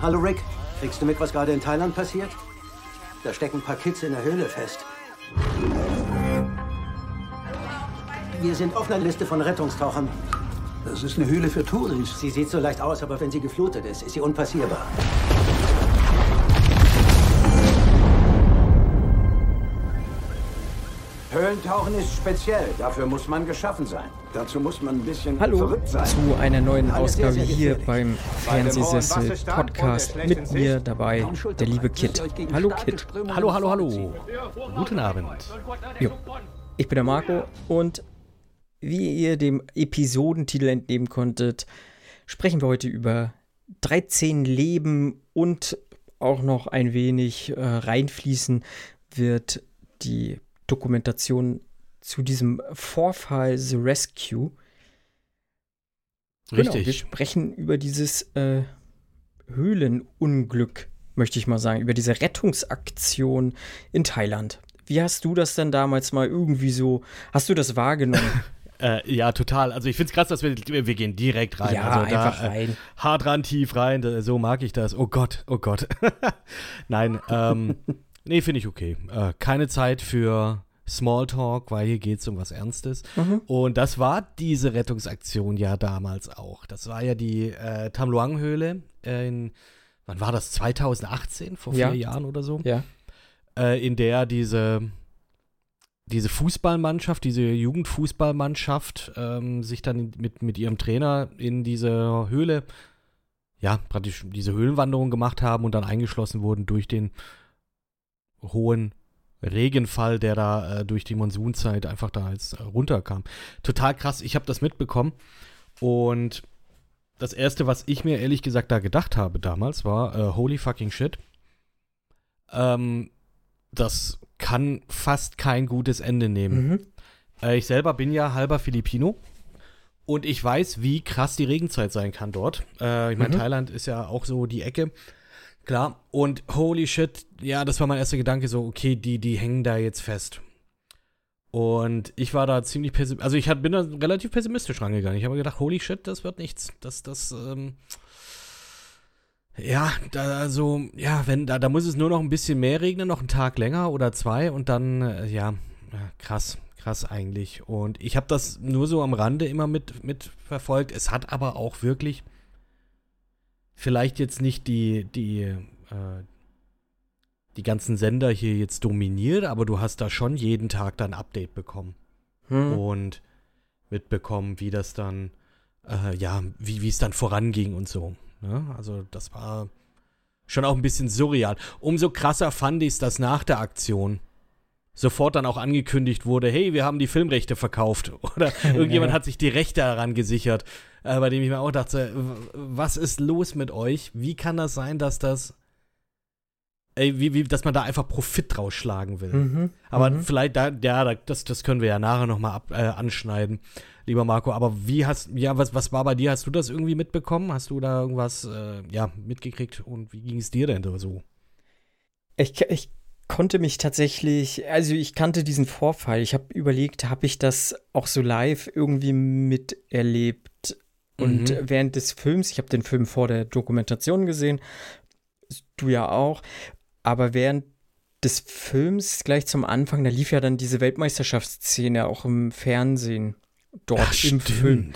Hallo Rick, kriegst du mit, was gerade in Thailand passiert? Da stecken ein paar Kids in der Höhle fest. Wir sind auf einer Liste von Rettungstauchern. Das ist eine Höhle für Touris. Sie sieht so leicht aus, aber wenn sie geflutet ist, ist sie unpassierbar. Höhlentauchen ist speziell. Dafür muss man geschaffen sein. Dazu muss man ein bisschen Hallo verrückt sein. zu einer neuen Ausgabe sehr hier beim Fernsehsessel Podcast mit mir dabei, der liebe Kit. Hallo Kit. Hallo, hallo, hallo. Guten Abend. Jo. Ich bin der Marco und wie ihr dem Episodentitel entnehmen konntet, sprechen wir heute über 13 Leben und auch noch ein wenig äh, reinfließen wird die Dokumentation zu diesem Vorfall The Rescue. Genau, wir Richtig. sprechen über dieses äh, Höhlenunglück, möchte ich mal sagen, über diese Rettungsaktion in Thailand. Wie hast du das denn damals mal irgendwie so, hast du das wahrgenommen? Äh, ja, total. Also ich finde es krass, dass wir, wir gehen direkt rein. Ja, also einfach äh, rein. hart ran, tief rein. So mag ich das. Oh Gott, oh Gott. Nein, ähm, nee, finde ich okay. Äh, keine Zeit für Smalltalk, weil hier geht es um was Ernstes. Mhm. Und das war diese Rettungsaktion ja damals auch. Das war ja die äh, Tamluang-Höhle in, wann war das? 2018, vor Ja. vier Jahren oder so. Ja. äh, in der diese, diese Fußballmannschaft, diese Jugendfußballmannschaft ähm, sich dann mit, mit ihrem Trainer in diese Höhle, ja, praktisch diese Höhlenwanderung gemacht haben und dann eingeschlossen wurden durch den hohen Regenfall, der da äh, durch die Monsunzeit einfach da als äh, runterkam. Total krass, ich habe das mitbekommen und das erste, was ich mir ehrlich gesagt da gedacht habe damals, war äh, holy fucking shit. Ähm, das kann fast kein gutes Ende nehmen. Mhm. Äh, ich selber bin ja halber Filipino und ich weiß, wie krass die Regenzeit sein kann dort. Äh, ich meine, Mhm. Thailand ist ja auch so die Ecke. Klar. Und holy shit, ja, das war mein erster Gedanke, so, okay, die, die hängen da jetzt fest. Und ich war da ziemlich pessimistisch, also ich hat, bin da relativ pessimistisch rangegangen. Ich habe gedacht, holy shit, das wird nichts. Das, das, ähm, ja, da so, ja, wenn, da, da muss es nur noch ein bisschen mehr regnen, noch einen Tag länger oder zwei und dann, äh, ja, ja, krass, krass eigentlich. Und ich habe das nur so am Rande immer mit, mit verfolgt. Es hat aber auch wirklich vielleicht jetzt nicht die, die, äh, die ganzen Sender hier jetzt dominiert, aber du hast da schon jeden Tag dann ein Update bekommen Mhm. und mitbekommen, wie das dann, äh, ja, wie wie es dann voranging und so. Ne? Also das war schon auch ein bisschen surreal. Umso krasser fand ich es, dass nach der Aktion sofort dann auch angekündigt wurde, hey, wir haben die Filmrechte verkauft oder irgendjemand hat sich die Rechte daran gesichert, äh, bei dem ich mir auch dachte, was ist los mit euch? Wie kann das sein, dass das, ey, wie, wie, dass man da einfach Profit draus schlagen will? Mhm. Aber Mhm. vielleicht, da, ja, da- das, das können wir ja nachher nochmal ab, äh, anschneiden, lieber Marco. Aber wie hast, ja, was, was war bei dir? Hast du das irgendwie mitbekommen? Hast du da irgendwas, äh, ja, mitgekriegt? Und wie ging es dir denn so? Ich, ich konnte mich tatsächlich, also ich kannte diesen Vorfall. Ich habe überlegt, habe ich das auch so live irgendwie miterlebt? Und Mhm. während des Films, ich habe den Film vor der Dokumentation gesehen, du ja auch, aber während des Films gleich zum Anfang, da lief ja dann diese Weltmeisterschaftsszene auch im Fernsehen dort im Film.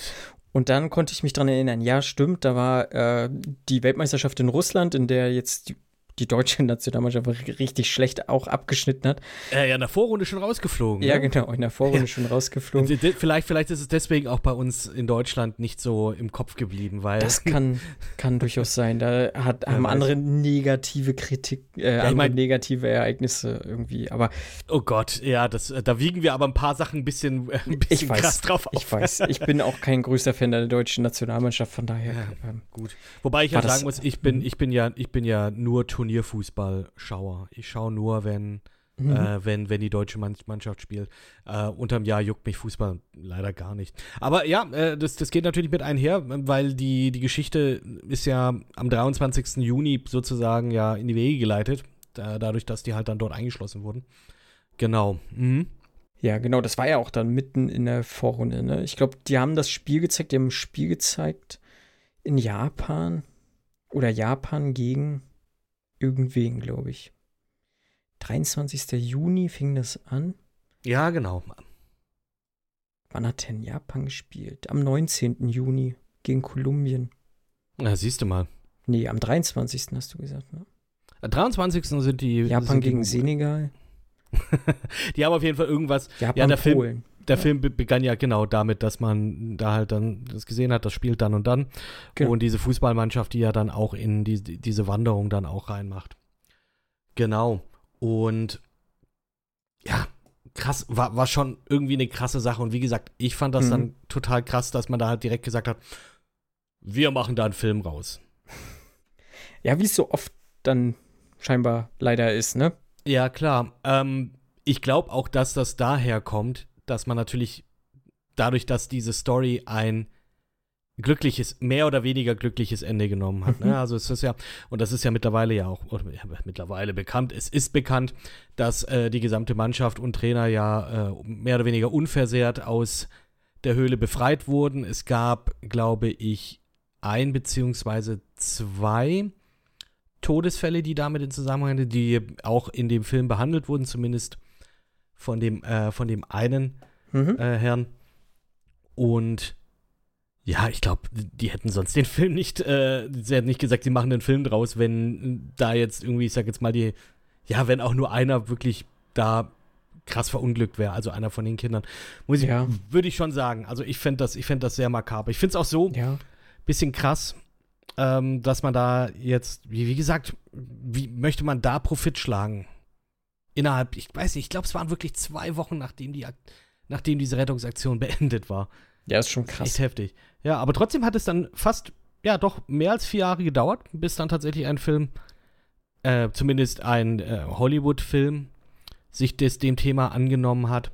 Und dann konnte ich mich dran erinnern, ja, stimmt, da war äh, die Weltmeisterschaft in Russland, in der jetzt die, die deutsche Nationalmannschaft richtig schlecht auch abgeschnitten hat. Äh, ja, in der Vorrunde schon rausgeflogen. Ja, ne? genau, in der Vorrunde schon rausgeflogen. Vielleicht, vielleicht ist es deswegen auch bei uns in Deutschland nicht so im Kopf geblieben, weil. Das kann, kann durchaus sein. Da hat, haben andere negative Kritik, äh, andere mein- negative Ereignisse irgendwie. Aber oh Gott, ja, das, äh, da wiegen wir aber ein paar Sachen ein bisschen, äh, ein bisschen ich weiß, krass drauf auf. ich weiß, ich bin auch kein größter Fan der deutschen Nationalmannschaft, von daher. Ja. Ähm, Gut. Wobei ich ja sagen muss, ich bin, ich bin ja, ich bin ja nur Turnierfußballschauer. Ich schaue nur, wenn, mhm. äh, wenn, wenn die deutsche Mann- Mannschaft spielt. Äh, unterm Jahr juckt mich Fußball leider gar nicht. Aber ja, äh, das, das geht natürlich mit einher, weil die, die Geschichte ist ja am 23. Juni sozusagen ja in die Wege geleitet. Da, dadurch, dass die halt dann dort eingeschlossen wurden. Genau. Mhm. Ja, genau, das war ja auch dann mitten in der Vorrunde. Ne? Ich glaube, die haben das Spiel gezeigt, die haben ein Spiel gezeigt in Japan oder Japan gegen irgendwen, glaube ich. 23. Juni fing das an. Ja, genau. Wann hat denn Japan gespielt? Am 19. Juni gegen Kolumbien. Na, siehst du mal. Nee, am 23. hast du gesagt, ne? Am 23. sind die. Japan sind die gegen Senegal. die haben auf jeden Fall irgendwas. Japan, ja, der Film, Polen. Der. Film be- begann ja genau damit, dass man da halt dann das gesehen hat, das spielt dann und dann. Genau. Und diese Fußballmannschaft, die ja dann auch in die, diese Wanderung dann auch reinmacht. Genau. Und ja, krass, war, war schon irgendwie eine krasse Sache. Und wie gesagt, ich fand das Mhm. dann total krass, dass man da halt direkt gesagt hat, wir machen da einen Film raus. Ja, wie es so oft dann scheinbar leider ist, ne? Ja, klar. Ähm, ich glaube auch, dass das daher kommt, dass man natürlich dadurch, dass diese Story ein glückliches, mehr oder weniger glückliches Ende genommen hat. Mhm. Ne? Also es ist ja, und das ist ja mittlerweile ja auch oder, ja, mittlerweile bekannt, es ist bekannt, dass äh, die gesamte Mannschaft und Trainer ja äh, mehr oder weniger unversehrt aus der Höhle befreit wurden. Es gab, glaube ich, ein beziehungsweise zwei Todesfälle, die damit in Zusammenhang sind, die auch in dem Film behandelt wurden, zumindest von dem, äh, von dem einen Mhm. äh, Herrn. Und ja, ich glaube, die hätten sonst den Film nicht, äh, sie hätten nicht gesagt, sie machen den Film draus, wenn da jetzt irgendwie, ich sag jetzt mal, die, ja, wenn auch nur einer wirklich da krass verunglückt wäre, also einer von den Kindern. Muss ich, Ja. würde ich schon sagen. Also ich fände das, ich fänd das sehr makaber. Ich finde es auch so, Ja. bisschen krass, ähm, dass man da jetzt, wie, wie gesagt, wie möchte man da Profit schlagen? Innerhalb, ich weiß nicht, ich glaube, es waren wirklich zwei Wochen, nachdem, die, nachdem diese Rettungsaktion beendet war. Ja, ist schon Echt krass. heftig. Ja, aber trotzdem hat es dann fast, ja, doch mehr als vier Jahre gedauert, bis dann tatsächlich ein Film, äh, zumindest ein äh, Hollywood-Film, sich des, dem Thema angenommen hat.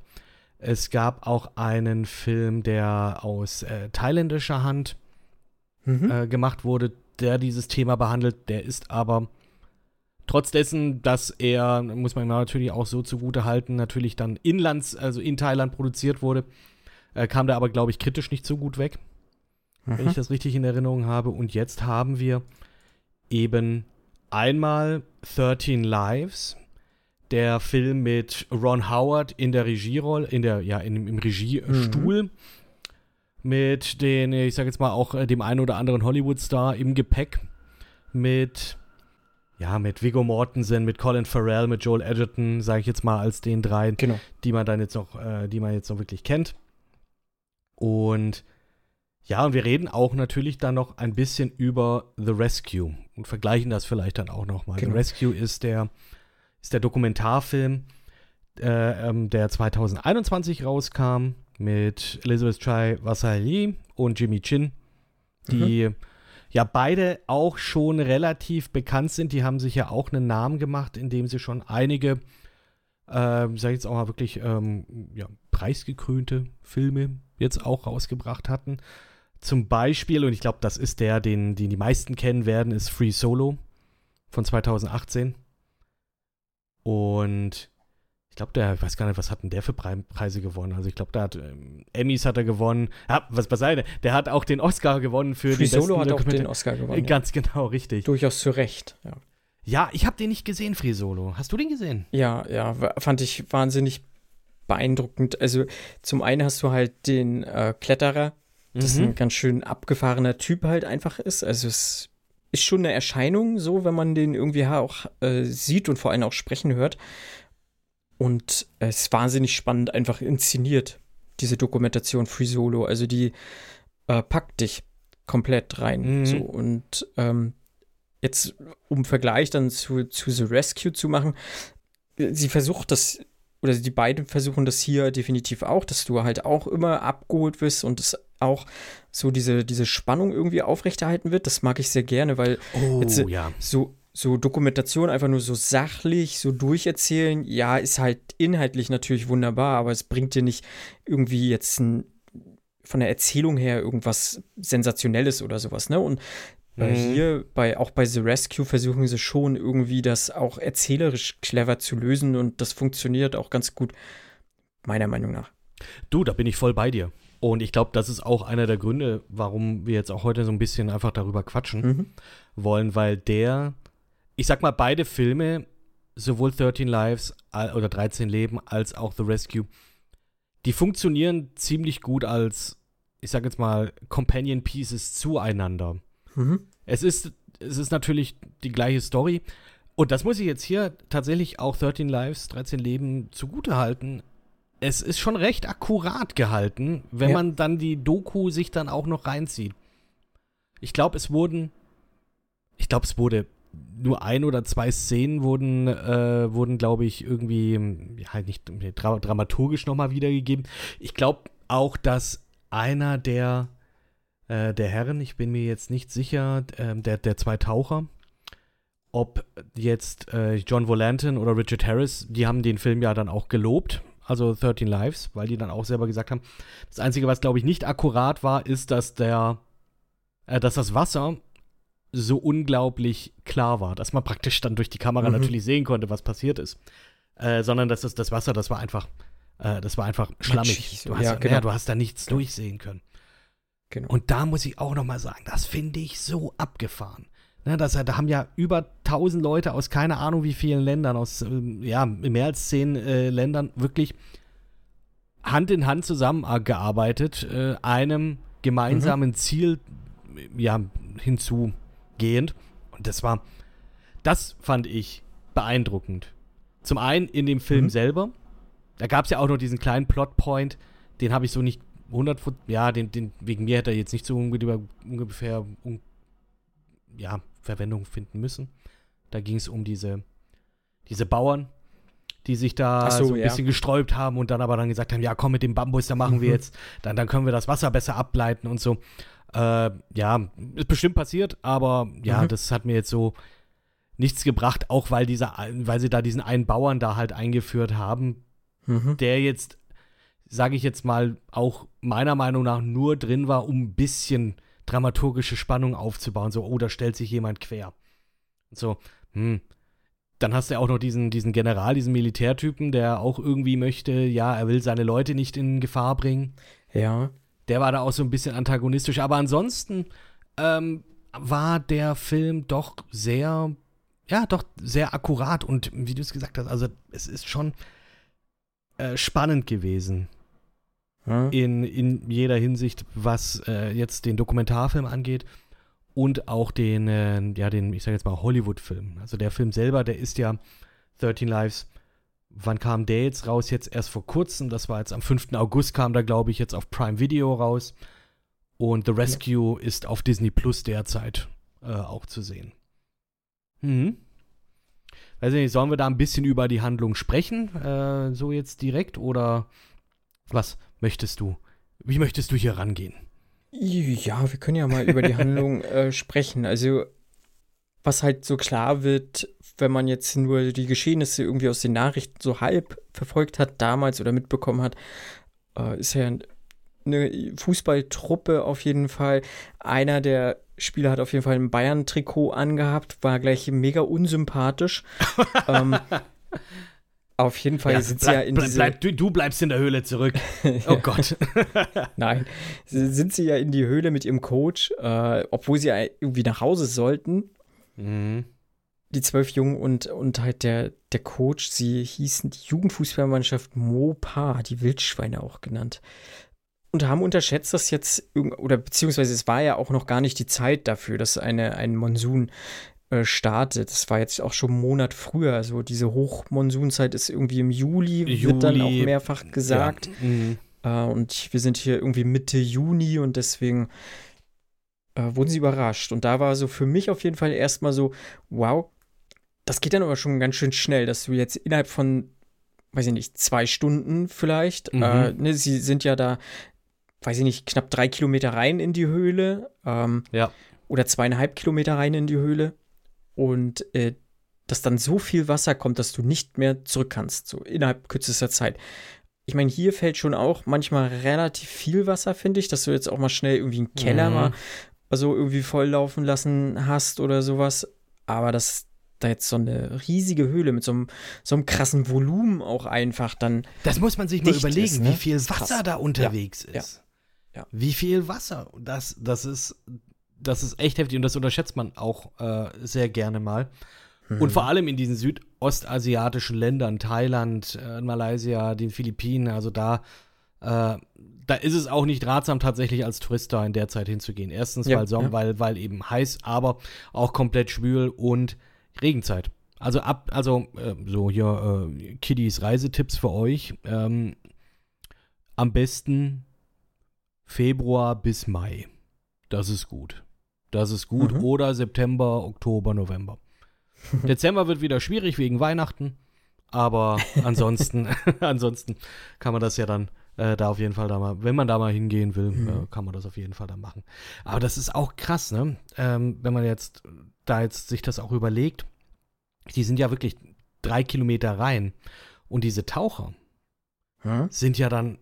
Es gab auch einen Film, der aus äh, thailändischer Hand Mhm. äh, gemacht wurde, der dieses Thema behandelt. Der ist aber trotz dessen, dass er, muss man natürlich auch so zugute halten, natürlich dann inlands, also in Thailand produziert wurde, äh, kam der aber, glaube ich, kritisch nicht so gut weg, wenn Mhm. ich das richtig in Erinnerung habe. Und jetzt haben wir eben einmal 13 Lives, der Film mit Ron Howard in der Regierolle, in der, ja, in, im Regiestuhl. Mit den, ich sag jetzt mal auch äh, dem einen oder anderen Hollywood-Star im Gepäck. Mit, ja, mit Viggo Mortensen, mit Colin Farrell, mit Joel Edgerton, sage ich jetzt mal als den dreien Genau. die man dann jetzt noch, äh, die man jetzt noch wirklich kennt. Und ja, und wir reden auch natürlich dann noch ein bisschen über The Rescue und vergleichen das vielleicht dann auch noch mal. Genau. The Rescue ist der, ist der Dokumentarfilm, äh, ähm, der 2021 rauskam mit Elizabeth Chai Vasali und Jimmy Chin, die ja beide auch schon relativ bekannt sind. Die haben sich ja auch einen Namen gemacht, indem sie schon einige ähm, sag ich jetzt auch mal wirklich ähm, ja, preisgekrönte Filme jetzt auch rausgebracht hatten. Zum Beispiel, und ich glaube, das ist der, den, den die meisten kennen werden, ist Free Solo von 2018. Und glaube, der, ich weiß gar nicht, was hat denn der für Pre Preise gewonnen? Also ich glaube, der hat ähm, Emmys hat er gewonnen. Ja, was was sei denn? Der hat auch den Oscar gewonnen für die besten Solo hat auch den Oscar gewonnen. Ja. Ganz genau, richtig. Durchaus zu Recht. Ja, Ja, ich habe den nicht gesehen, Free Solo. Hast du den gesehen? ja, ja fand ich wahnsinnig beeindruckend. Also zum einen hast du halt den äh, Kletterer, das Mhm. ein ganz schön abgefahrener Typ halt einfach ist. Also es ist schon eine Erscheinung, so, wenn man den irgendwie auch äh, sieht und vor allem auch sprechen hört. Und es ist wahnsinnig spannend einfach inszeniert, diese Dokumentation Free Solo. Also die äh, packt dich komplett rein. Mhm. So, und ähm, jetzt, um Vergleich dann zu, zu The Rescue zu machen, sie versucht das, oder die beiden versuchen das hier definitiv auch, dass du halt auch immer abgeholt wirst und es auch so diese, diese Spannung irgendwie aufrechterhalten wird. Das mag ich sehr gerne, weil Oh, Jetzt, ja. so, so Dokumentation einfach nur so sachlich, so durcherzählen, ja, ist halt inhaltlich natürlich wunderbar, aber es bringt dir nicht irgendwie jetzt ein, von der Erzählung her irgendwas Sensationelles oder sowas, ne? Und Mhm. hier bei, auch bei The Rescue versuchen sie schon irgendwie das auch erzählerisch clever zu lösen und das funktioniert auch ganz gut. Meiner Meinung nach. Du, da bin ich voll bei dir. Und ich glaube, das ist auch einer der Gründe, warum wir jetzt auch heute so ein bisschen einfach darüber quatschen Mhm. wollen, weil der, ich sag mal, beide Filme, sowohl 13 Lives oder 13 Leben als auch The Rescue, die funktionieren ziemlich gut als, ich sag jetzt mal, Companion Pieces zueinander. Mhm. Es ist, es ist natürlich die gleiche Story. Und das muss ich jetzt hier tatsächlich auch 13 Lives, 13 Leben zugute halten. Es ist schon recht akkurat gehalten, wenn Ja. man dann die Doku sich dann auch noch reinzieht. Ich glaube, es wurden, ich glaube, es wurde nur ein oder zwei Szenen wurden, äh, wurden, glaube ich, irgendwie, ja, halt nicht dra dramaturgisch nochmal wiedergegeben. Ich glaube auch, dass einer der, äh, der Herren, ich bin mir jetzt nicht sicher, ähm, der, der zwei Taucher, ob jetzt äh, John Volantin oder Richard Harris, die haben den Film ja dann auch gelobt, also 13 Lives, weil die dann auch selber gesagt haben, das Einzige, was, glaube ich, nicht akkurat war, ist, dass der, äh, dass das Wasser so unglaublich klar war, dass man praktisch dann durch die Kamera Mhm. natürlich sehen konnte, was passiert ist. Äh, sondern dass das, das Wasser, das war einfach, äh, das war einfach schlammig. Du hast, ja, ja, genau. du hast da nichts durchsehen können. Genau. Und da muss ich auch noch mal sagen, das finde ich so abgefahren. Ne, das, da haben ja über 1000 Leute aus keine Ahnung wie vielen Ländern, aus ähm, ja, mehr als zehn äh, Ländern wirklich Hand in Hand zusammengearbeitet, äh, einem gemeinsamen Ziel äh, ja, hinzugehend. Und das war, das fand ich beeindruckend. Zum einen in dem Film Mhm. selber. Da gab es ja auch noch diesen kleinen Plotpoint, den habe ich so nicht 100 Fu- ja, den, den, wegen mir hätte er jetzt nicht so ungefähr, ungefähr un, ja, Verwendung finden müssen. Da ging es um diese, diese Bauern, die sich da so, so, ein ja. bisschen gesträubt haben und dann aber dann gesagt haben, ja komm mit dem Bambus, da machen wir Mhm. jetzt, dann, dann können wir das Wasser besser ableiten und so. Äh, ja, ist bestimmt passiert, aber ja, Mhm. das hat mir jetzt so nichts gebracht, auch weil dieser, weil sie da diesen einen Bauern da halt eingeführt haben, Mhm. der jetzt, sage ich jetzt mal, auch meiner Meinung nach nur drin war, um ein bisschen dramaturgische Spannung aufzubauen. So, oh, da stellt sich jemand quer. So, hm. Dann hast du ja auch noch diesen, diesen General, diesen Militärtypen, der auch irgendwie möchte, ja, er will seine Leute nicht in Gefahr bringen. Ja. Der war da auch so ein bisschen antagonistisch. Aber ansonsten ähm, war der Film doch sehr, ja, doch sehr akkurat. Und wie du es gesagt hast, also es ist schon äh, spannend gewesen Ja. in, in jeder Hinsicht, was äh, jetzt den Dokumentarfilm angeht und auch den, äh, ja, den, ich sag jetzt mal, Hollywood-Film. Also der Film selber, der ist ja 13 Lives. Wann kam der jetzt raus? Jetzt erst vor kurzem. Das war jetzt am 5. August kam da, glaube ich, jetzt auf Prime Video raus. Und The Rescue ist auf Disney Plus derzeit äh, auch zu sehen. Mhm. Weiß ich nicht, sollen wir da ein bisschen über die Handlung sprechen? Äh, so jetzt direkt? Oder was möchtest du? Wie möchtest du hier rangehen? Ja, wir können ja mal über die Handlung äh, sprechen. Also, was halt so klar wird, wenn man jetzt nur die Geschehnisse irgendwie aus den Nachrichten so halb verfolgt hat damals oder mitbekommen hat, äh, ist ja eine Fußballtruppe auf jeden Fall. Einer der Spieler hat auf jeden Fall ein Bayern-Trikot angehabt, war gleich mega unsympathisch. ähm, auf jeden Fall sind sie ja in bleib, diese bleib, du, du bleibst in der Höhle zurück. Oh Gott. Nein, sind sie ja in die Höhle mit ihrem Coach, äh, obwohl sie ja irgendwie nach Hause sollten, mhm. Die zwölf Jungen und, und halt der, der Coach, sie hießen die Jugendfußballmannschaft Mopa, die Wildschweine auch genannt. Und haben unterschätzt, dass jetzt, oder beziehungsweise es war ja auch noch gar nicht die Zeit dafür, dass eine, ein Monsun äh, startet. Das war jetzt auch schon einen Monat früher. Also diese Hochmonsunzeit ist irgendwie im Juli, wird dann auch Juli, mehrfach gesagt. Ja. Mhm. Äh, und wir sind hier irgendwie Mitte Juni und deswegen äh, wurden sie überrascht. Und da war so für mich auf jeden Fall erstmal so, wow, das geht dann aber schon ganz schön schnell, dass du jetzt innerhalb von, weiß ich nicht, zwei Stunden vielleicht, Mhm. äh, ne, sie sind ja da, weiß ich nicht, knapp drei Kilometer rein in die Höhle. Ähm, Ja. Oder zweieinhalb Kilometer rein in die Höhle. Und äh, dass dann so viel Wasser kommt, dass du nicht mehr zurück kannst, so innerhalb kürzester Zeit. Ich meine, hier fällt schon auch manchmal relativ viel Wasser, finde ich, dass du jetzt auch mal schnell irgendwie einen Keller Mhm. mal so irgendwie volllaufen lassen hast oder sowas. Aber das, da jetzt so eine riesige Höhle mit so einem, so einem krassen Volumen auch einfach dann. Das muss man sich mal überlegen, ist, ne? wie viel Wasser Krass. da unterwegs Ja, ist. ja, ja. Wie viel Wasser. Das, das, ist, das ist echt heftig und das unterschätzt man auch äh, sehr gerne mal. Mhm. Und vor allem in diesen südostasiatischen Ländern, Thailand, äh, Malaysia, den Philippinen, also da, äh, da ist es auch nicht ratsam, tatsächlich als Tourist da in der Zeit hinzugehen. Erstens, Ja, weil, Sommer, ja. weil, weil eben heiß, aber auch komplett schwül und Regenzeit. Also ab, also äh, so hier äh, Kiddies Reisetipps für euch. Ähm, am besten Februar bis Mai. Das ist gut. Das ist gut. Mhm. Oder September, Oktober, November. Dezember wird wieder schwierig wegen Weihnachten. Aber ansonsten, ansonsten kann man das ja dann äh, da auf jeden Fall da mal, wenn man da mal hingehen will, Mhm. äh, kann man das auf jeden Fall dann machen. Aber das ist auch krass, ne? Ähm, wenn man jetzt da jetzt sich das auch überlegt, die sind ja wirklich drei Kilometer rein. Und diese Taucher Hm? sind ja dann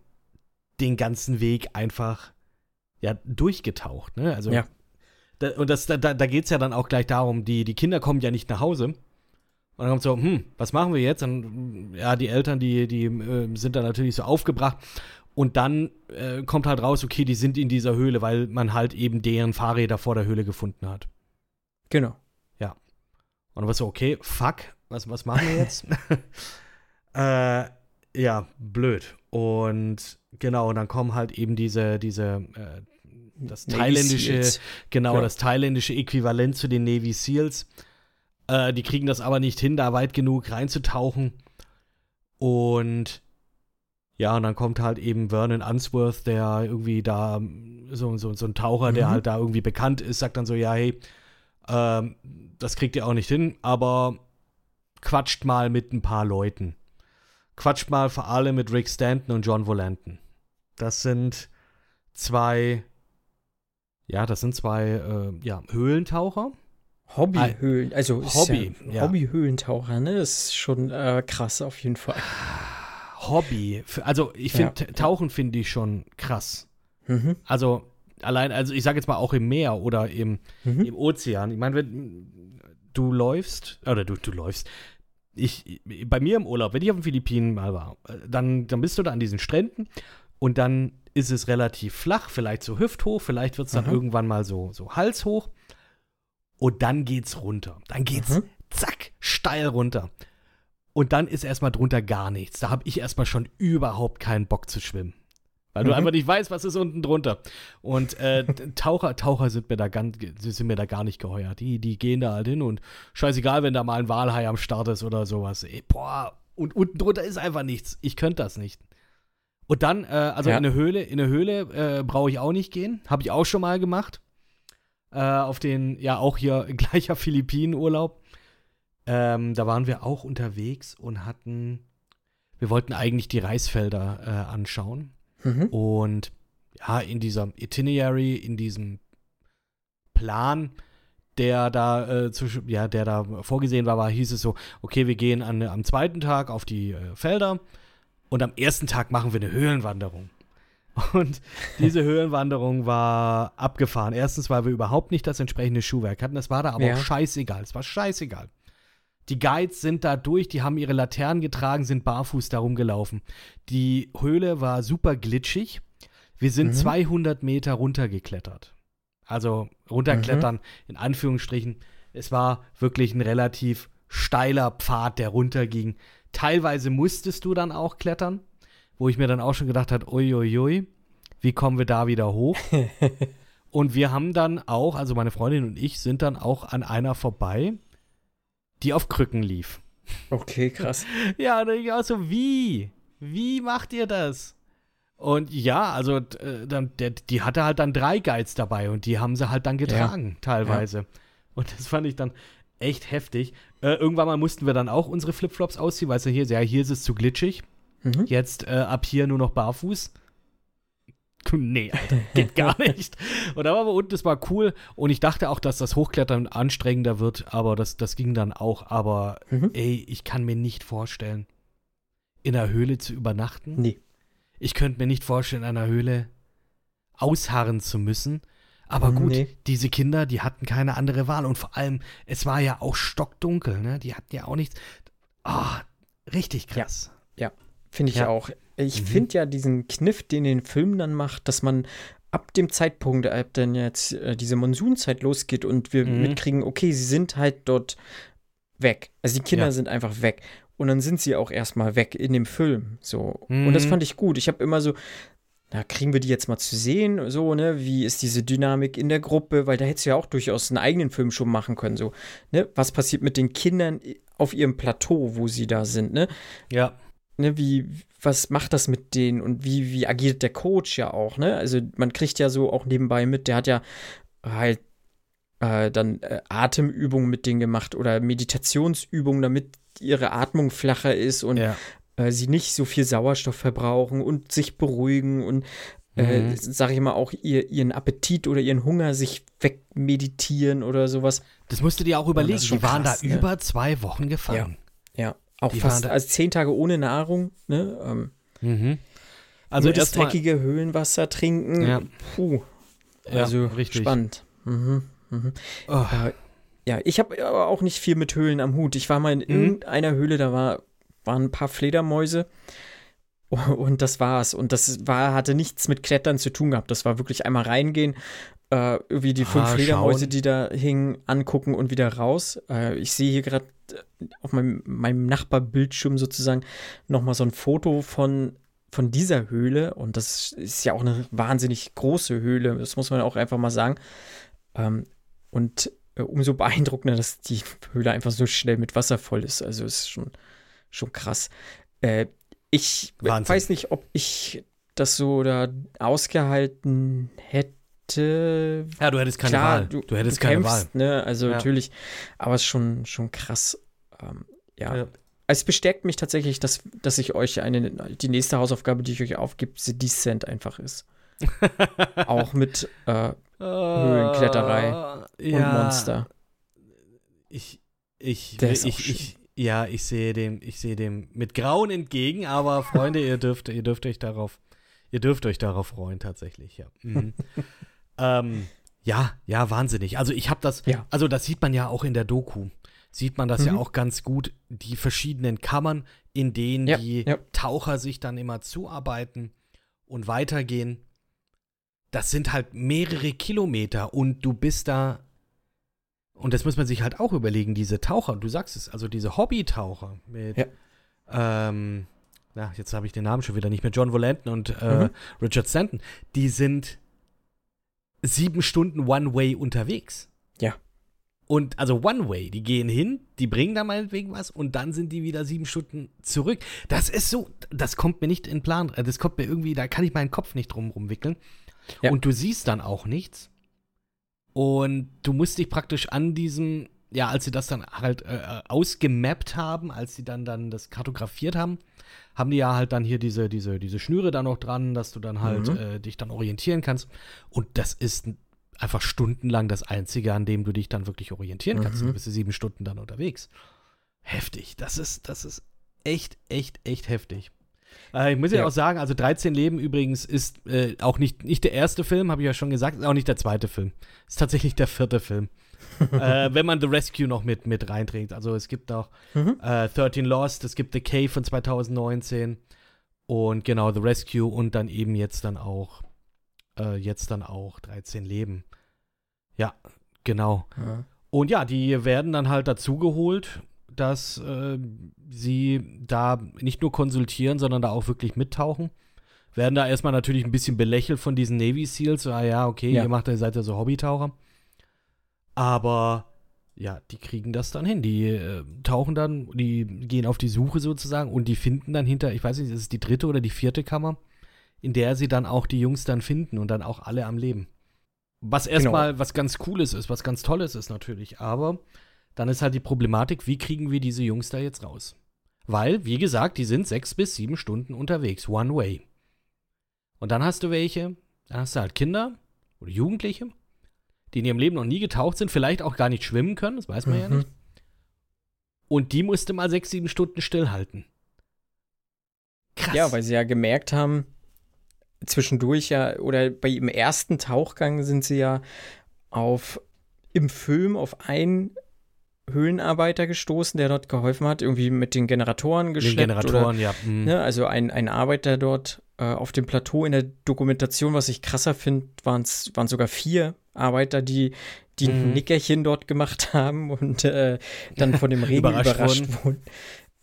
den ganzen Weg einfach ja durchgetaucht, ne? Also Ja. da, und das, da, da geht es ja dann auch gleich darum, die, die Kinder kommen ja nicht nach Hause. Und dann kommt so, hm, was machen wir jetzt? Und ja, die Eltern, die, die äh, sind dann natürlich so aufgebracht. Und dann äh, kommt halt raus, okay, die sind in dieser Höhle, weil man halt eben deren Fahrräder vor der Höhle gefunden hat. Genau. Und dann war so, okay, fuck, was, was machen wir jetzt? äh, ja, blöd. Und genau, und dann kommen halt eben diese, diese, äh, das thailändische, genau, Ja. das thailändische Äquivalent zu den Navy Seals. Äh, die kriegen das aber nicht hin, da weit genug reinzutauchen. Und ja, und dann kommt halt eben Vernon Unsworth, der irgendwie da, so, so, so ein Taucher, der Mhm. halt da irgendwie bekannt ist, sagt dann so, ja, hey, ähm, das kriegt ihr auch nicht hin, aber quatscht mal mit ein paar Leuten. Quatscht mal vor allem mit Rick Stanton und John Volanten. Das sind zwei, ja, das sind zwei, äh, ja, Höhlentaucher. Hobbyhöhlen, also Hobby, ja, ja. Hobbyhöhlentaucher, ne? Das ist schon äh, krass auf jeden Fall. Hobby. Also ich finde, Tauchen finde ich schon krass. Mhm. Also allein, also ich sage jetzt mal auch im Meer oder im, Mhm. im Ozean. Ich meine, wenn du läufst, oder du, du läufst, ich, bei mir im Urlaub, wenn ich auf den Philippinen mal war, dann, dann bist du da an diesen Stränden und dann ist es relativ flach, vielleicht so hüfthoch, vielleicht wird es dann Mhm. irgendwann mal so, so halshoch und dann geht's runter. Dann geht's Mhm. zack, steil runter. Und dann ist erstmal drunter gar nichts. Da habe ich erstmal schon überhaupt keinen Bock zu schwimmen. Weil du Mhm. einfach nicht weißt, was ist unten drunter. Und äh, Taucher, Taucher sind mir da ganz, sind mir da gar nicht geheuer. Die, die gehen da halt hin und scheißegal, wenn da mal ein Walhai am Start ist oder sowas. Ey, boah, und unten drunter ist einfach nichts. Ich könnte das nicht. Und dann, äh, also Ja. in eine Höhle, in eine Höhle äh, brauche ich auch nicht gehen. Habe ich auch schon mal gemacht. Äh, auf den, ja, auch hier gleicher Philippinen-Urlaub. Ähm, da waren wir auch unterwegs und hatten, wir wollten eigentlich die Reisfelder äh, anschauen. Mhm. Und ja, in diesem Itinerary, in diesem Plan, der da, äh, zu, ja, der da vorgesehen war, war, hieß es so, okay, wir gehen an, am zweiten Tag auf die äh, Felder und am ersten Tag machen wir eine Höhlenwanderung. Und diese Höhlenwanderung war abgefahren. Erstens, weil wir überhaupt nicht das entsprechende Schuhwerk hatten. Das war da aber Ja. auch scheißegal. Es war scheißegal. Die Guides sind da durch, die haben ihre Laternen getragen, sind barfuß da rumgelaufen. Die Höhle war super glitschig. Wir sind Mhm. 200 Meter runtergeklettert. Also runterklettern, in Anführungsstrichen. Es war wirklich ein relativ steiler Pfad, der runterging. Teilweise musstest du dann auch klettern, wo ich mir dann auch schon gedacht habe, uiuiui, wie kommen wir da wieder hoch? und wir haben dann auch, also meine Freundin und ich sind dann auch an einer vorbei, die auf Krücken lief. Okay, krass. Ja, und ich auch so, wie? Wie macht ihr das? Und ja, also äh, dann, der, die hatte halt dann drei Guides dabei und die haben sie halt dann getragen, teilweise. Und das fand ich dann echt heftig. Äh, irgendwann mal mussten wir dann auch unsere Flipflops ausziehen, weil es ja hier, ja, hier ist es zu glitschig. Mhm. Jetzt äh, ab hier nur noch barfuß. Nee, Alter, geht gar nicht. Und da war aber unten, das war cool. Und ich dachte auch, dass das Hochklettern anstrengender wird, aber das, das ging dann auch. Aber Mhm. ey, ich kann mir nicht vorstellen, in einer Höhle zu übernachten. Nee. Ich könnte mir nicht vorstellen, in einer Höhle ausharren zu müssen. Aber gut, Nee. diese Kinder, die hatten keine andere Wahl. Und vor allem, es war ja auch stockdunkel, ne? Die hatten ja auch nichts. Ah, richtig krass. Finde ich Ja. auch. Ich Mhm. finde ja diesen Kniff, den den Film dann macht, dass man ab dem Zeitpunkt, ab dann jetzt äh, diese Monsunzeit losgeht und wir Mhm. mitkriegen, okay, sie sind halt dort weg. Also die Kinder Ja. sind einfach weg. Und dann sind sie auch erstmal weg in dem Film. So. Mhm. Und das fand ich gut. Ich habe immer so, na, kriegen wir die jetzt mal zu sehen? So, ne? Wie ist diese Dynamik in der Gruppe? Weil da hättest du ja auch durchaus einen eigenen Film schon machen können. So, ne? Was passiert mit den Kindern auf ihrem Plateau, wo sie da sind, ne? Ja. Ne, wie, was macht das mit denen und wie, wie agiert der Coach ja auch, ne? Also man kriegt ja so auch nebenbei mit, der hat ja halt äh, dann äh, Atemübungen mit denen gemacht oder Meditationsübungen, damit ihre Atmung flacher ist und Ja. äh, sie nicht so viel Sauerstoff verbrauchen und sich beruhigen und äh, Mhm. sag ich mal auch ihr, ihren Appetit oder ihren Hunger sich wegmeditieren oder sowas. Das musst du dir auch überlegen. schon die waren krass, da ne? über zwei Wochen gefangen. Ja, auch Die fast also zehn Tage ohne Nahrung, ne? Ähm, Mhm. Also das dreckige Höhlenwasser trinken. Ja. Puh. Ja, Also richtig. spannend. Mhm. Mhm. Oh, Äh, ja, ich habe aber auch nicht viel mit Höhlen am Hut. Ich war mal in Mhm. irgendeiner Höhle, da war, waren ein paar Fledermäuse. Und das war's. Und das war, hatte nichts mit Klettern zu tun gehabt. Das war wirklich einmal reingehen, äh, irgendwie die fünf Ah, Fledermäuse, schauen. die da hingen, angucken und wieder raus. Äh, ich sehe hier gerade auf meinem, meinem Nachbarbildschirm sozusagen nochmal so ein Foto von, von dieser Höhle. Und das ist ja auch eine wahnsinnig große Höhle. Das muss man auch einfach mal sagen. Ähm, und äh, umso beeindruckender, dass die Höhle einfach so schnell mit Wasser voll ist. Also ist schon, schon krass. Äh, ich Wahnsinn. weiß nicht, ob ich das so da ausgehalten hätte. Ja, du hättest keine Klar, Wahl. Du, Du, hättest du keine kämpfst, Wahl. Ne? Also Ja. natürlich, aber es ist schon, schon krass. Ähm, ja. Ja. Es bestärkt mich tatsächlich, dass, dass ich euch eine, die nächste Hausaufgabe, die ich euch aufgebe, The Descent einfach ist. Auch mit äh, Höhlenkletterei Äh, und Monster. Ich, ich, Der ich, schön. ich, ja, ich sehe dem, ich sehe dem mit Grauen entgegen, aber Freunde, ihr dürft, ihr dürft euch darauf, ihr dürft euch darauf freuen, tatsächlich, ja. Mhm. ähm, ja, ja, wahnsinnig. Also ich habe das, Ja. also das sieht man ja auch in der Doku. Sieht man das ja Mhm. auch ganz gut, die verschiedenen Kammern, in denen Ja, die ja. Taucher sich dann immer zuarbeiten und weitergehen. Das sind halt mehrere Kilometer und du bist da. Und das muss man sich halt auch überlegen, diese Taucher, du sagst es, also diese Hobbytaucher mit, Ja. ähm, na, jetzt habe ich den Namen schon wieder nicht mehr, John Volanton und äh, Mhm. Richard Stanton, die sind sieben Stunden One-Way unterwegs. Ja. Und also One-Way, die gehen hin, die bringen da meinetwegen was und dann sind die wieder sieben Stunden zurück. Das ist so, das kommt mir nicht in Plan, äh, das kommt mir irgendwie, da kann ich meinen Kopf nicht drum rumwickeln. Ja. Und du siehst dann auch nichts. Und du musst dich praktisch an diesem, ja, als sie das dann halt äh, ausgemappt haben, als sie dann, dann das kartografiert haben, haben die ja halt dann hier diese, diese, diese Schnüre da noch dran, dass du dann halt Mhm. äh, dich dann orientieren kannst. Und das ist einfach stundenlang das Einzige, an dem du dich dann wirklich orientieren kannst. Mhm. Du bist sieben Stunden dann unterwegs. Heftig. Das ist, das ist echt, echt, echt heftig. Äh, ich muss ja Ja. auch sagen, also 13 Leben übrigens ist äh, auch nicht, nicht der erste Film, habe ich ja schon gesagt, ist auch nicht der zweite Film. Ist tatsächlich der vierte Film. äh, wenn man The Rescue noch mit, mit reinträgt. Also es gibt auch Mhm. äh, 13 Lost, es gibt The Cave von 2019 und genau The Rescue und dann eben jetzt dann auch äh, jetzt dann auch 13 Leben. Ja, genau. Ja. Und ja, die werden dann halt dazugeholt, dass äh, sie da nicht nur konsultieren, sondern da auch wirklich mittauchen. Werden da erstmal natürlich ein bisschen belächelt von diesen Navy Seals. So, ah ja, okay, Ja. ihr macht, ihr seid ja so Hobbytaucher. Aber ja, die kriegen das dann hin. Die äh, tauchen dann, die gehen auf die Suche sozusagen und die finden dann hinter, ich weiß nicht, ist es die dritte oder die vierte Kammer, in der sie dann auch die Jungs dann finden und dann auch alle am Leben. Was Genau. erstmal was ganz Cooles ist, was ganz Tolles ist natürlich, aber dann ist halt die Problematik, wie kriegen wir diese Jungs da jetzt raus? Weil, wie gesagt, die sind sechs bis sieben Stunden unterwegs, one way. Und dann hast du welche, dann hast du halt Kinder oder Jugendliche, die in ihrem Leben noch nie getaucht sind, vielleicht auch gar nicht schwimmen können, das weiß man ja Mhm. nicht. Und die musste mal sechs, sieben Stunden stillhalten. Krass. Ja, weil sie ja gemerkt haben, zwischendurch ja, oder bei ihrem ersten Tauchgang sind sie ja auf im Film auf einen Höhlenarbeiter gestoßen, der dort geholfen hat, irgendwie mit den Generatoren geschleppt. Den Generatoren, oder, ja. Mhm. Ne, also ein, ein Arbeiter dort äh, auf dem Plateau in der Dokumentation, was ich krasser finde, waren sogar vier Arbeiter, die die mhm. ein Nickerchen dort gemacht haben und äh, dann von dem Regen überrascht, überrascht wurden.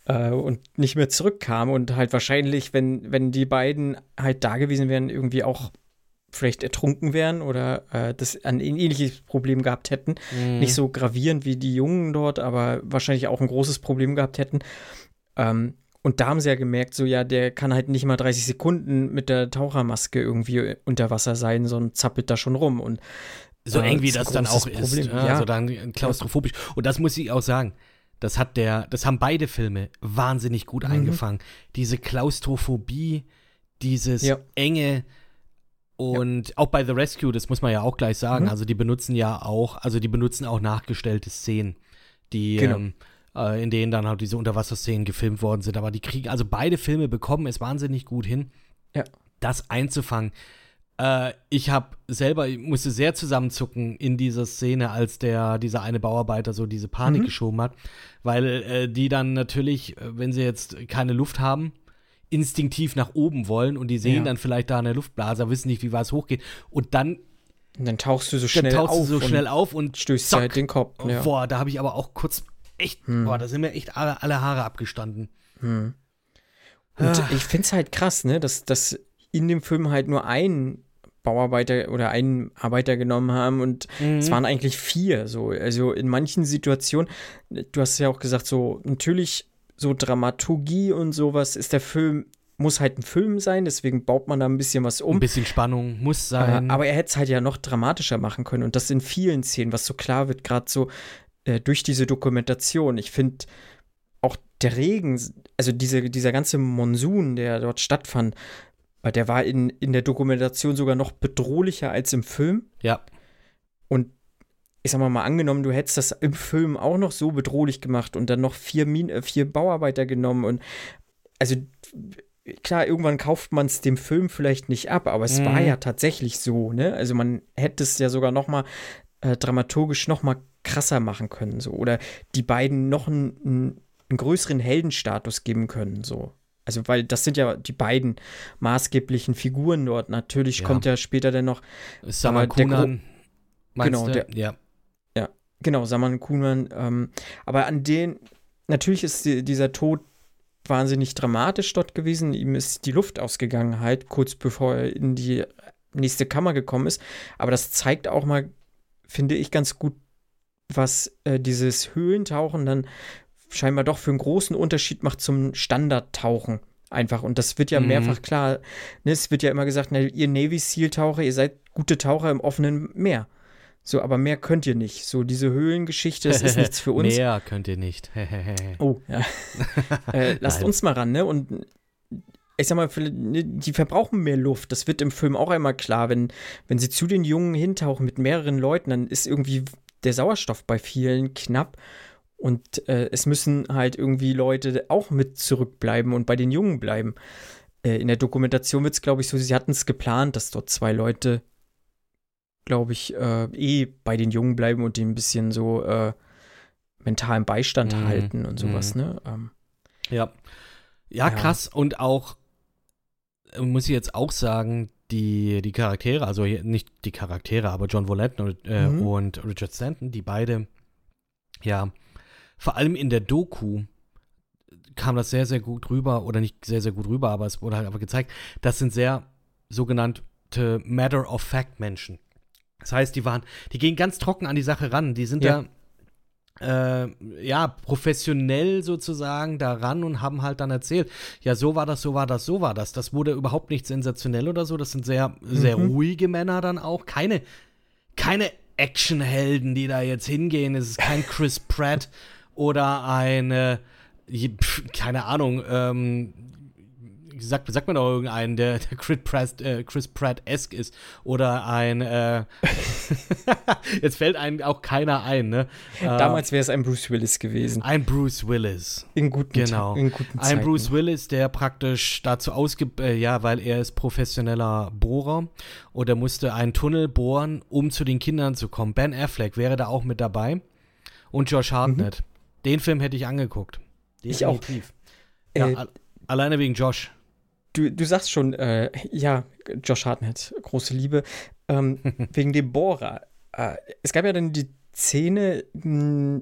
Äh, und nicht mehr zurückkamen und halt wahrscheinlich, wenn, wenn die beiden halt da gewesen wären, irgendwie auch vielleicht ertrunken wären oder äh, das ein ähnliches Problem gehabt hätten. Mhm. Nicht so gravierend wie die Jungen dort, aber wahrscheinlich auch ein großes Problem gehabt hätten. Ähm, und da haben sie ja gemerkt, so ja, der kann halt nicht mal 30 Sekunden mit der Tauchermaske irgendwie unter Wasser sein, sondern zappelt da schon rum. Und so äh, eng wie das, das dann auch ist. Ja, ja. Also dann klaustrophobisch. Und das muss ich auch sagen. Das hat der, das haben beide Filme wahnsinnig gut mhm. eingefangen. Diese Klaustrophobie, dieses ja. enge, und ja. auch bei The Rescue, das muss man ja auch gleich sagen, mhm. also die benutzen ja auch, also die benutzen auch nachgestellte Szenen, die genau. ähm, äh, in denen dann halt diese Unterwasserszenen gefilmt worden sind. Aber die kriegen, also beide Filme bekommen es wahnsinnig gut hin, das einzufangen. Äh, ich habe selber, ich musste sehr zusammenzucken in dieser Szene, als der, dieser eine Bauarbeiter so diese Panik mhm. geschoben hat, weil äh, die dann natürlich, äh, wenn sie jetzt keine Luft haben, instinktiv nach oben wollen und die sehen ja. dann vielleicht da eine Luftblase, wissen nicht, wie weit es hochgeht. Und dann und dann tauchst du so schnell dann tauchst auf. Du so schnell auf und stößt zack, halt den Kopf. Ja. Boah, da habe ich aber auch kurz echt, hm. boah, da sind mir echt alle, alle Haare abgestanden. Hm. Und ah. ich finde es halt krass, ne, dass, dass in dem Film halt nur ein Bauarbeiter oder einen Arbeiter genommen haben und mhm. es waren eigentlich vier. So, also in manchen Situationen, du hast ja auch gesagt, so natürlich so Dramaturgie und sowas ist der Film muss halt ein Film sein, deswegen baut man da ein bisschen was um. Ein bisschen Spannung muss sein. Äh, aber er hätte es halt ja noch dramatischer machen können und das in vielen Szenen, was so klar wird, gerade so äh, durch diese Dokumentation. Ich finde auch der Regen, also diese, dieser ganze Monsun, der dort stattfand, äh, der war in, in der Dokumentation sogar noch bedrohlicher als im Film. Ja. Und ich sag mal, mal angenommen, du hättest das im Film auch noch so bedrohlich gemacht und dann noch vier, Min äh, vier Bauarbeiter genommen und also klar, irgendwann kauft man es dem Film vielleicht nicht ab, aber es mhm. war ja tatsächlich so, ne? Also man hätte es ja sogar noch mal äh, dramaturgisch noch mal krasser machen können, so oder die beiden noch einen, einen größeren Heldenstatus geben können, so. Also, weil das sind ja die beiden maßgeblichen Figuren dort. Natürlich ja. kommt ja später dann noch Saman Kunan. Genau, der, ja. Genau, Saman Kunan. Ähm, aber an den, natürlich ist die, dieser Tod wahnsinnig dramatisch dort gewesen. Ihm ist die Luft ausgegangen, halt, kurz bevor er in die nächste Kammer gekommen ist. Aber das zeigt auch mal, finde ich, ganz gut, was äh, dieses Höhlentauchen dann scheinbar doch für einen großen Unterschied macht zum Standardtauchen. Einfach. Und das wird ja mhm. mehrfach klar. Ne, es wird ja immer gesagt, na, ihr Navy SEAL-Taucher, ihr seid gute Taucher im offenen Meer. So, aber mehr könnt ihr nicht. So, diese Höhlengeschichte, das ist nichts für uns. mehr könnt ihr nicht. oh, ja. äh, lasst uns mal ran, ne? Und ich sag mal, ne, die verbrauchen mehr Luft. Das wird im Film auch einmal klar. Wenn, wenn sie zu den Jungen hintauchen mit mehreren Leuten, dann ist irgendwie der Sauerstoff bei vielen knapp. Und äh, es müssen halt irgendwie Leute auch mit zurückbleiben und bei den Jungen bleiben. Äh, in der Dokumentation wird es, glaube ich, so, sie hatten es geplant, dass dort zwei Leute glaube ich, äh, eh bei den Jungen bleiben und die ein bisschen so äh, mentalen Beistand mhm. halten und sowas, mhm. ne? Ähm, ja. ja. Ja, krass. Und auch, äh, muss ich jetzt auch sagen, die, die Charaktere, also nicht die Charaktere, aber John Volette und, äh, mhm. und Richard Stanton, die beide, ja, vor allem in der Doku kam das sehr, sehr gut rüber, oder nicht sehr, sehr gut rüber, aber es wurde halt einfach gezeigt, das sind sehr sogenannte Matter-of-Fact-Menschen. Das heißt, die waren, die gehen ganz trocken an die Sache ran. Die sind ja. da äh, ja, professionell sozusagen daran und haben halt dann erzählt, ja, so war das, so war das, so war das. Das wurde überhaupt nicht sensationell oder so. Das sind sehr, sehr mhm. ruhige Männer dann auch. Keine, keine Actionhelden, die da jetzt hingehen. Es ist kein Chris Pratt oder eine, keine Ahnung, ähm, sagt, sagt man doch irgendeinen, der, der Chris Pratt, äh, Chris Pratt-esque ist. Oder ein, äh, jetzt fällt einem auch keiner ein, ne? Äh, Damals wäre es ein Bruce Willis gewesen. Ein Bruce Willis. In guten, genau. in guten Zeiten. Ein Bruce Willis, der praktisch dazu ausgibt, äh, ja, weil er ist professioneller Bohrer und er musste einen Tunnel bohren, um zu den Kindern zu kommen. Ben Affleck wäre da auch mit dabei. Und Josh Hartnett. Mhm. Den Film hätte ich angeguckt. Definitiv. Ich auch. Ja, äh, alleine wegen Josh. Du, du sagst schon, äh, ja, Josh Hartnett, große Liebe. Ähm, wegen dem Bohrer. Äh, es gab ja dann die Szene, mh,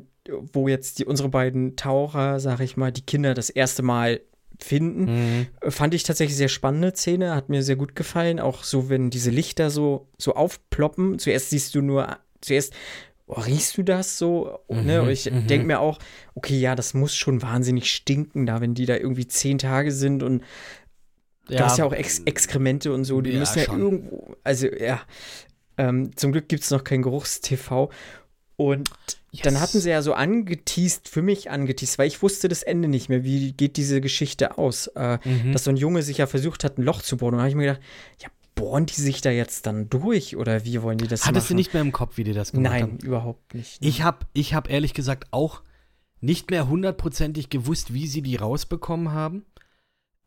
wo jetzt die, unsere beiden Taucher, sag ich mal, die Kinder das erste Mal finden. Mhm. Fand ich tatsächlich sehr spannende Szene, hat mir sehr gut gefallen. Auch so, wenn diese Lichter so, so aufploppen. Zuerst siehst du nur, zuerst oh, riechst du das so? Mhm, ne? Und ich mhm. denke mir auch, okay, ja, das muss schon wahnsinnig stinken da, wenn die da irgendwie zehn Tage sind und ja. du hast ja auch Ex Exkremente und so, die ja, müssen ja schon. irgendwo, also ja, ähm, zum Glück gibt es noch kein Geruchstv. Und yes. dann hatten sie ja so angeteased, für mich angeteased, weil ich wusste das Ende nicht mehr. Wie geht diese Geschichte aus? Äh, mhm. Dass so ein Junge sich ja versucht hat, ein Loch zu bohren. Und da habe ich mir gedacht, ja, bohren die sich da jetzt dann durch oder wie wollen die das Hattest machen? du nicht mehr im Kopf, wie die das gemacht Nein, haben? Nein, überhaupt nicht. Ich habe ich hab ehrlich gesagt auch nicht mehr hundertprozentig gewusst, wie sie die rausbekommen haben.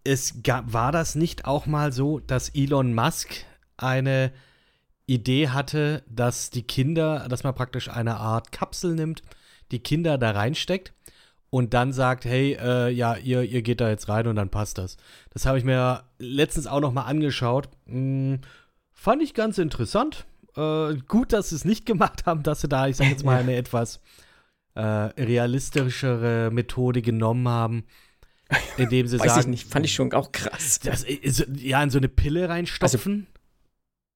Es gab, war das nicht auch mal so, dass Elon Musk eine Idee hatte, dass die Kinder, dass man praktisch eine Art Kapsel nimmt, die Kinder da reinsteckt und dann sagt, hey, äh, ja, ihr, ihr geht da jetzt rein und dann passt das. Das habe ich mir letztens auch noch mal angeschaut. Hm, fand ich ganz interessant. Äh, gut, dass sie es nicht gemacht haben, dass sie da, ich sage jetzt mal, eine etwas äh, realistischere Methode genommen haben. Indem sie Weiß sagen. Ich nicht, fand ich schon auch krass. Das, ist, ja, in so eine Pille reinstopfen.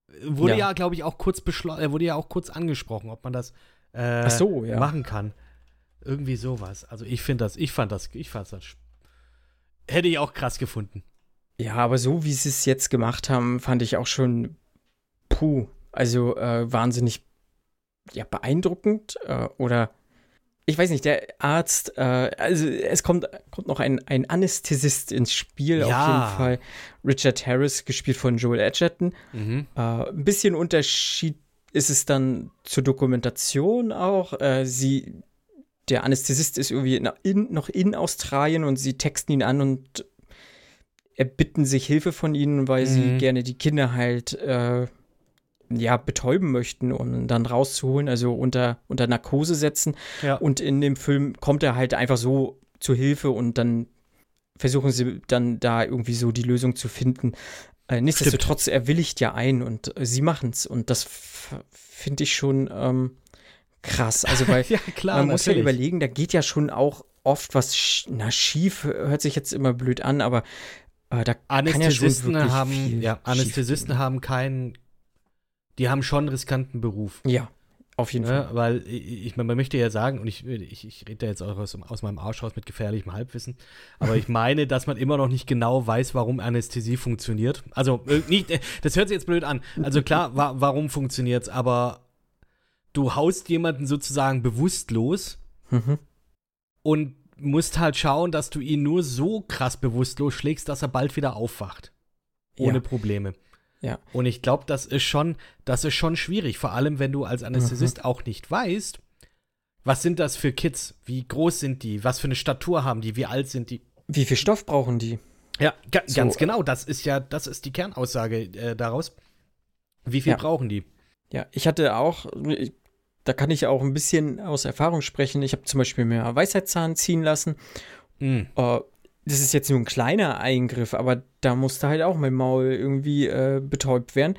Also, wurde ja, ja glaube ich, auch kurz beschlossen, äh, wurde ja auch kurz angesprochen, ob man das äh, so, ja. machen kann. Irgendwie sowas. Also ich finde das, ich fand das, ich fand das. Hätte ich auch krass gefunden. Ja, aber so wie sie es jetzt gemacht haben, fand ich auch schon puh. Also äh, wahnsinnig ja, beeindruckend. Äh, oder ich weiß nicht, der Arzt, äh, also es kommt, kommt noch ein, ein Anästhesist ins Spiel, ja. auf jeden Fall. Richard Harris, gespielt von Joel Edgerton. Mhm. Äh, ein bisschen Unterschied ist es dann zur Dokumentation auch. Äh, sie der Anästhesist ist irgendwie in, noch in Australien und sie texten ihn an und erbitten sich Hilfe von ihnen, weil mhm. sie gerne die Kinder halt äh, ja, betäuben möchten und dann rauszuholen, also unter, unter Narkose setzen. Ja. Und in dem Film kommt er halt einfach so zu Hilfe und dann versuchen sie dann da irgendwie so die Lösung zu finden. Äh, nichtsdestotrotz, er willigt ja ein und äh, sie machen es. Und das finde ich schon ähm, krass. Also, weil ja, klar, man muss ja überlegen, da geht ja schon auch oft was, na, schief hört sich jetzt immer blöd an, aber äh, da Anästhesisten kann ja haben, ja, Anästhesisten haben keinen, die haben schon einen riskanten Beruf. Ja. Auf jeden ja, Fall. Weil ich, ich, man möchte ja sagen, und ich, ich, ich rede da jetzt auch aus, aus meinem Arsch raus mit gefährlichem Halbwissen, aber ich meine, dass man immer noch nicht genau weiß, warum Anästhesie funktioniert. Also, äh, nicht, äh, das hört sich jetzt blöd an. Also klar, wa warum funktioniert es, aber du haust jemanden sozusagen bewusstlos mhm. und musst halt schauen, dass du ihn nur so krass bewusstlos schlägst, dass er bald wieder aufwacht. Ohne ja. Probleme. Ja. Und ich glaube, das ist schon, das ist schon schwierig, vor allem wenn du als Anästhesist mhm. auch nicht weißt, was sind das für Kids? Wie groß sind die? Was für eine Statur haben die? Wie alt sind die? Wie viel Stoff brauchen die? Ja, ga so. ganz genau. Das ist ja, das ist die Kernaussage äh, daraus. Wie viel ja. brauchen die? Ja, ich hatte auch, da kann ich auch ein bisschen aus Erfahrung sprechen. Ich habe zum Beispiel mir Weisheitszahn ziehen lassen. Mm. Uh, das ist jetzt nur ein kleiner Eingriff, aber da musste halt auch mein Maul irgendwie äh, betäubt werden.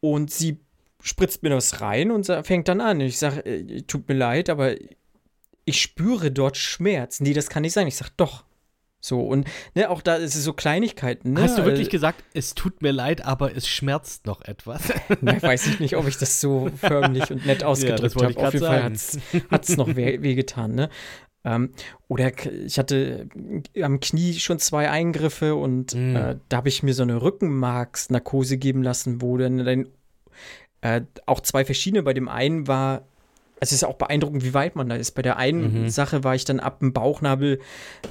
Und sie spritzt mir das rein und fängt dann an. Ich sage, äh, tut mir leid, aber ich spüre dort Schmerz. Nee, das kann nicht sein. Ich sage, doch, so, und ne, auch da ist es so Kleinigkeiten. Ne? Hast du wirklich gesagt, es tut mir leid, aber es schmerzt noch etwas? Na, weiß ich nicht, ob ich das so förmlich und nett ausgedrückt ja, habe. Auf jeden sagen. Fall hat es noch wehgetan. Weh ne? Ähm, oder ich hatte am Knie schon zwei Eingriffe und mm. äh, da habe ich mir so eine Rückenmarksnarkose geben lassen, wo dann, dann äh, auch zwei verschiedene. Bei dem einen war es ist auch beeindruckend, wie weit man da ist. Bei der einen Mhm. Sache war ich dann ab dem Bauchnabel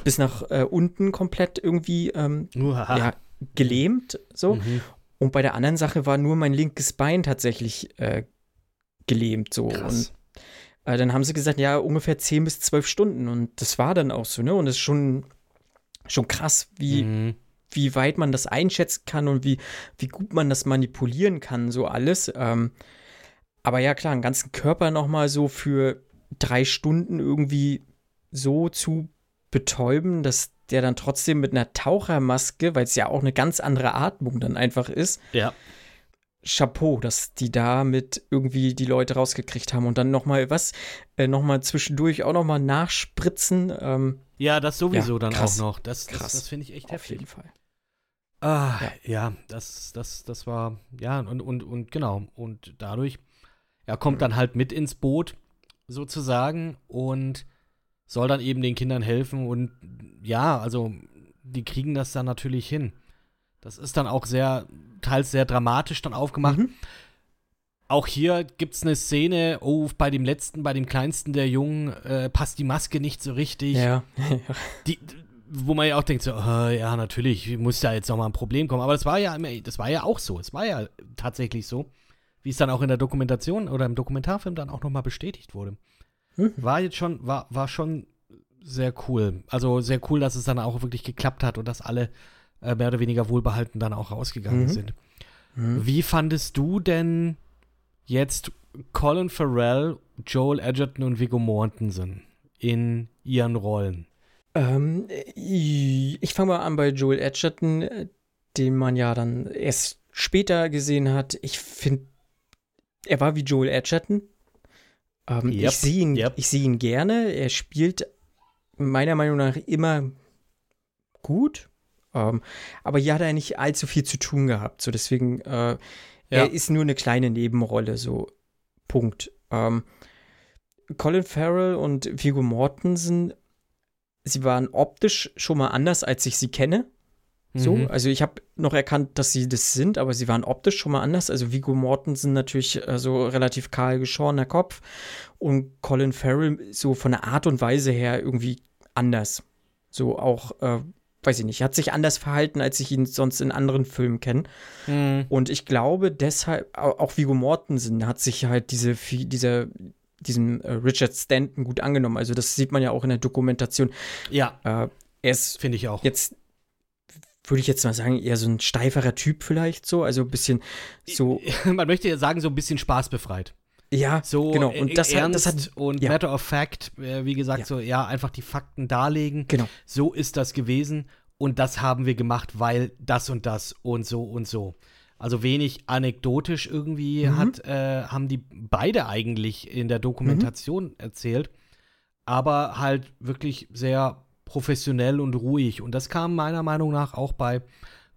bis nach äh, unten komplett irgendwie ähm, ja, gelähmt. So. Mhm. Und bei der anderen Sache war nur mein linkes Bein tatsächlich äh, gelähmt. So. Krass. Und äh, dann haben sie gesagt, ja, ungefähr 10 bis 12 Stunden. Und das war dann auch so, ne? Und das ist schon, schon krass, wie, Mhm. wie weit man das einschätzen kann und wie, wie gut man das manipulieren kann, so alles. Ähm, aber ja, klar, einen ganzen Körper nochmal so für drei Stunden irgendwie so zu betäuben, dass der dann trotzdem mit einer Tauchermaske, weil es ja auch eine ganz andere Atmung dann einfach ist, Ja. Chapeau, dass die damit irgendwie die Leute rausgekriegt haben und dann nochmal was, äh, nochmal zwischendurch auch nochmal nachspritzen. Ähm, Ja, das sowieso Ja, dann krass. auch noch. Das, das, Krass. das finde ich echt auf heftig. jeden Fall. Ah, Ja. ja, das, das, das war, ja, und, und, und genau. Und dadurch, er kommt dann halt mit ins Boot, sozusagen, und soll dann eben den Kindern helfen. Und ja, also, die kriegen das dann natürlich hin. Das ist dann auch sehr, teils sehr dramatisch dann aufgemacht. Mhm. Auch hier gibt es eine Szene, oh, bei dem letzten, bei dem kleinsten der Jungen äh, passt die Maske nicht so richtig. Ja. Die, wo man ja auch denkt, so, äh, ja, natürlich muss da jetzt nochmal ein Problem kommen. Aber das war ja, das war ja auch so. Es war ja tatsächlich so, wie es dann auch in der Dokumentation oder im Dokumentarfilm dann auch nochmal bestätigt wurde. Mhm. War jetzt schon, war, war schon sehr cool. Also sehr cool, dass es dann auch wirklich geklappt hat und dass alle äh, mehr oder weniger wohlbehalten dann auch rausgegangen Mhm. sind. Mhm. Wie fandest du denn jetzt Colin Farrell, Joel Edgerton und Viggo Mortensen in ihren Rollen? Ähm, ich fange mal an bei Joel Edgerton, äh, den man ja dann erst später gesehen hat. Ich finde, er war wie Joel Edgerton. Ähm, Yep, Ich sehe ihn, yep. ich sehe ihn gerne. Er spielt meiner Meinung nach immer gut. Ähm, aber hier hat er nicht allzu viel zu tun gehabt. So deswegen, äh, er ist nur eine kleine Nebenrolle. So Punkt. Ähm, Colin Farrell und Viggo Mortensen sie waren optisch schon mal anders, als ich sie kenne. So, Mhm. also ich habe noch erkannt, dass sie das sind, aber sie waren optisch schon mal anders. Also Viggo Mortensen natürlich äh, so relativ kahl geschorener Kopf und Colin Farrell so von der Art und Weise her irgendwie anders. So auch, äh, weiß ich nicht, hat sich anders verhalten, als ich ihn sonst in anderen Filmen kenne. Mhm. Und ich glaube deshalb, au- auch Viggo Mortensen hat sich halt diese, dieser, diesem äh, Richard Stanton gut angenommen. Also das sieht man ja auch in der Dokumentation. Ja, Äh, er ist finde ich auch. jetzt, würde ich jetzt mal sagen, eher so ein steiferer Typ vielleicht so. Also ein bisschen so, Man möchte ja sagen, so ein bisschen spaßbefreit. ja, So genau. äh, Und das hat, ernst das hat, und ja. matter of fact, äh, wie gesagt, Ja. so ja, einfach die Fakten darlegen. genau. So ist das gewesen und das haben wir gemacht, weil das und das und so und so. Also wenig anekdotisch irgendwie Mhm. hat, äh, haben die beide eigentlich in der Dokumentation Mhm. erzählt, aber halt wirklich sehr professionell und ruhig. Und das kam meiner Meinung nach auch bei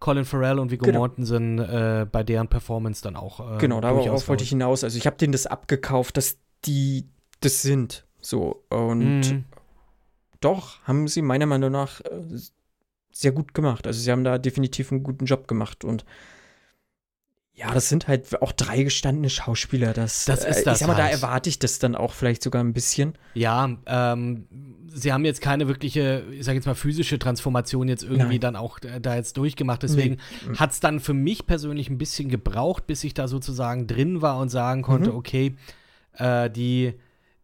Colin Farrell und Viggo Genau. Mortensen äh, bei deren Performance dann auch. Äh, Genau, darauf wollte ich hinaus. Also ich habe denen das abgekauft, dass die das sind. So. Und Mhm. doch, haben sie meiner Meinung nach äh, sehr gut gemacht. Also sie haben da definitiv einen guten Job gemacht und ja, das sind halt auch drei gestandene Schauspieler. Das, Das ist äh, das Ich sag mal, da halt. erwarte ich das dann auch vielleicht sogar ein bisschen. Ja, ähm, sie haben jetzt keine wirkliche, ich sage jetzt mal, physische Transformation jetzt irgendwie Nein. dann auch äh, da jetzt durchgemacht. Deswegen Nee. hat es dann für mich persönlich ein bisschen gebraucht, bis ich da sozusagen drin war und sagen konnte, Mhm. okay, äh, die,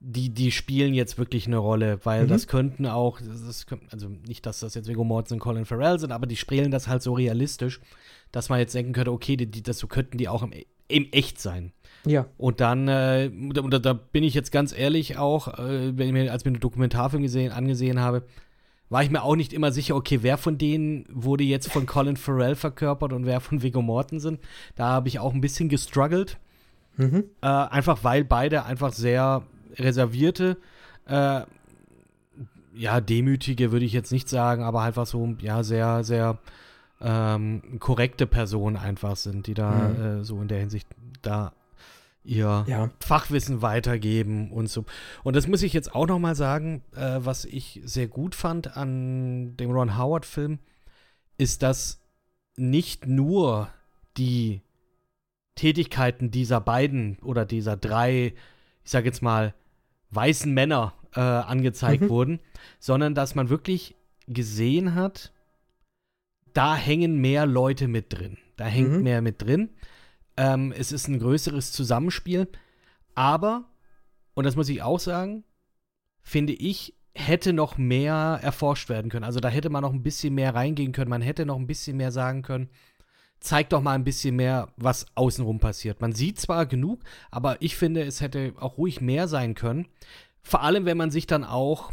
die, die spielen jetzt wirklich eine Rolle, weil Mhm. das könnten auch, das also nicht, dass das jetzt Viggo Mortensen und Colin Farrell sind, aber die spielen das halt so realistisch, dass man jetzt denken könnte, okay, die, die, das so könnten die auch im, im Echt sein. Ja. Und dann, äh, da, da- bin ich jetzt ganz ehrlich auch, äh, wenn ich mir, als ich mir den Dokumentarfilm gesehen, angesehen habe, war ich mir auch nicht immer sicher, okay, wer von denen wurde jetzt von Colin Farrell verkörpert und wer von Viggo Mortensen. Da habe ich auch ein bisschen gestruggelt. Mhm. Äh, einfach weil beide einfach sehr reservierte, äh, ja, demütige würde ich jetzt nicht sagen, aber einfach so, ja, sehr, sehr ähm, korrekte Personen einfach sind, die da Mhm. äh, so in der Hinsicht da ihr Ja. Fachwissen weitergeben und so. Und das muss ich jetzt auch noch mal sagen, äh, was ich sehr gut fand an dem Ron Howard-Film, ist, dass nicht nur die Tätigkeiten dieser beiden oder dieser drei, ich sage jetzt mal, weißen Männer äh, angezeigt Mhm. wurden, sondern dass man wirklich gesehen hat, da hängen mehr Leute mit drin. Da hängt Mhm. mehr mit drin. Ähm, es ist ein größeres Zusammenspiel. Aber, und das muss ich auch sagen, finde ich, hätte noch mehr erforscht werden können. Also da hätte man noch ein bisschen mehr reingehen können. Man hätte noch ein bisschen mehr sagen können. Zeig doch mal ein bisschen mehr, was außenrum passiert. Man sieht zwar genug, aber ich finde, es hätte auch ruhig mehr sein können. Vor allem, wenn man sich dann auch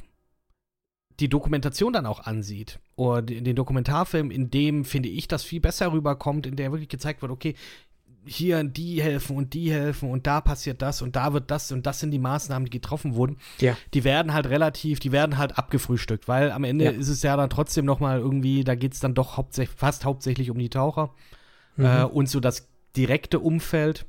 die Dokumentation dann auch ansieht. Oder den den Dokumentarfilm, in dem, finde ich, das viel besser rüberkommt, in der wirklich gezeigt wird, okay, hier die helfen und die helfen und da passiert das und da wird das und das sind die Maßnahmen, die getroffen wurden. Ja. Die werden halt relativ, die werden halt abgefrühstückt, weil am Ende Ja. ist es ja dann trotzdem noch mal irgendwie, da geht es dann doch hauptsächlich, fast hauptsächlich um die Taucher Mhm. äh, und so das direkte Umfeld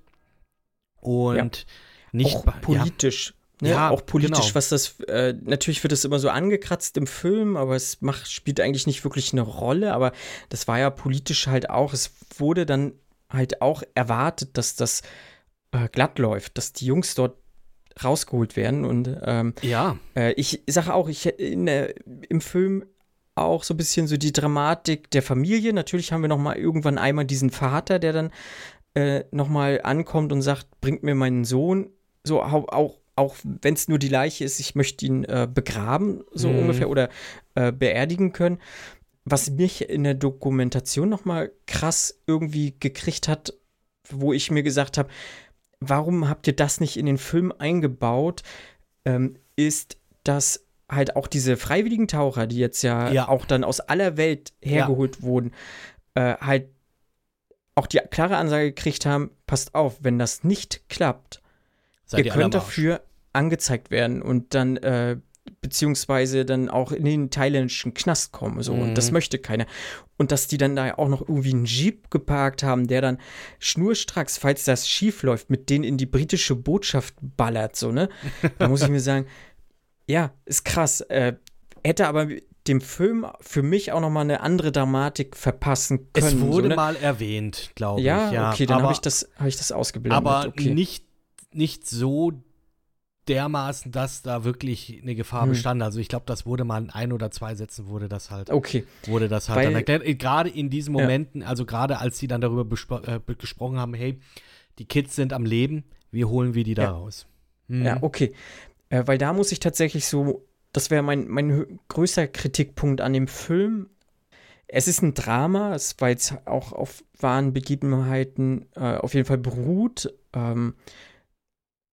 und nicht auch ja, politisch. Ne? Ja, auch politisch, genau. was das, äh, natürlich wird es immer so angekratzt im Film, aber es macht, spielt eigentlich nicht wirklich eine Rolle, aber das war ja politisch halt auch, es wurde dann halt auch erwartet, dass das äh, glatt läuft, dass die Jungs dort rausgeholt werden und ähm, ja, äh, ich sage auch, ich in der, im Film auch so ein bisschen so die Dramatik der Familie. Natürlich haben wir noch mal irgendwann einmal diesen Vater, der dann äh, noch mal ankommt und sagt, bringt mir meinen Sohn. So auch, auch, wenn es nur die Leiche ist, ich möchte ihn äh, begraben, so Mhm. ungefähr, oder äh, beerdigen können. Was mich in der Dokumentation noch mal krass irgendwie gekriegt hat, wo ich mir gesagt habe, warum habt ihr das nicht in den Film eingebaut, ähm, ist, dass halt auch diese freiwilligen Taucher, die jetzt ja, Ja. auch dann aus aller Welt hergeholt wurden, äh, halt auch die klare Ansage gekriegt haben, passt auf, wenn das nicht klappt, seid ihr könnt dafür angezeigt werden und dann äh, beziehungsweise dann auch in den thailändischen Knast kommen. So. Und das Mhm. möchte keiner. Und dass die dann da auch noch irgendwie einen Jeep geparkt haben, der dann schnurstracks, falls das schief läuft, mit denen in die britische Botschaft ballert. So, ne? Da muss ich mir sagen, ja, ist krass. Äh, hätte aber dem Film für mich auch noch mal eine andere Dramatik verpassen können. Es wurde so, ne? mal erwähnt, glaube ja, ich. Ja, okay, dann habe ich das, ich das ausgeblendet. aber okay. nicht, nicht so dermaßen, dass da wirklich eine Gefahr Hm. bestand. Also ich glaube, das wurde mal in ein oder zwei Sätzen wurde das halt, Okay. wurde das halt Weil- dann erklärt. Äh, Gerade in diesen Ja. Momenten, also gerade als sie dann darüber äh, gesprochen haben, hey, die Kids sind am Leben, wie holen wir die da Ja. raus? Mhm. Ja, okay. Äh, weil da muss ich tatsächlich so, das wäre mein, mein größter Kritikpunkt an dem Film. Es ist ein Drama, es war jetzt auch auf wahren Begebenheiten äh, auf jeden Fall beruht. Ähm,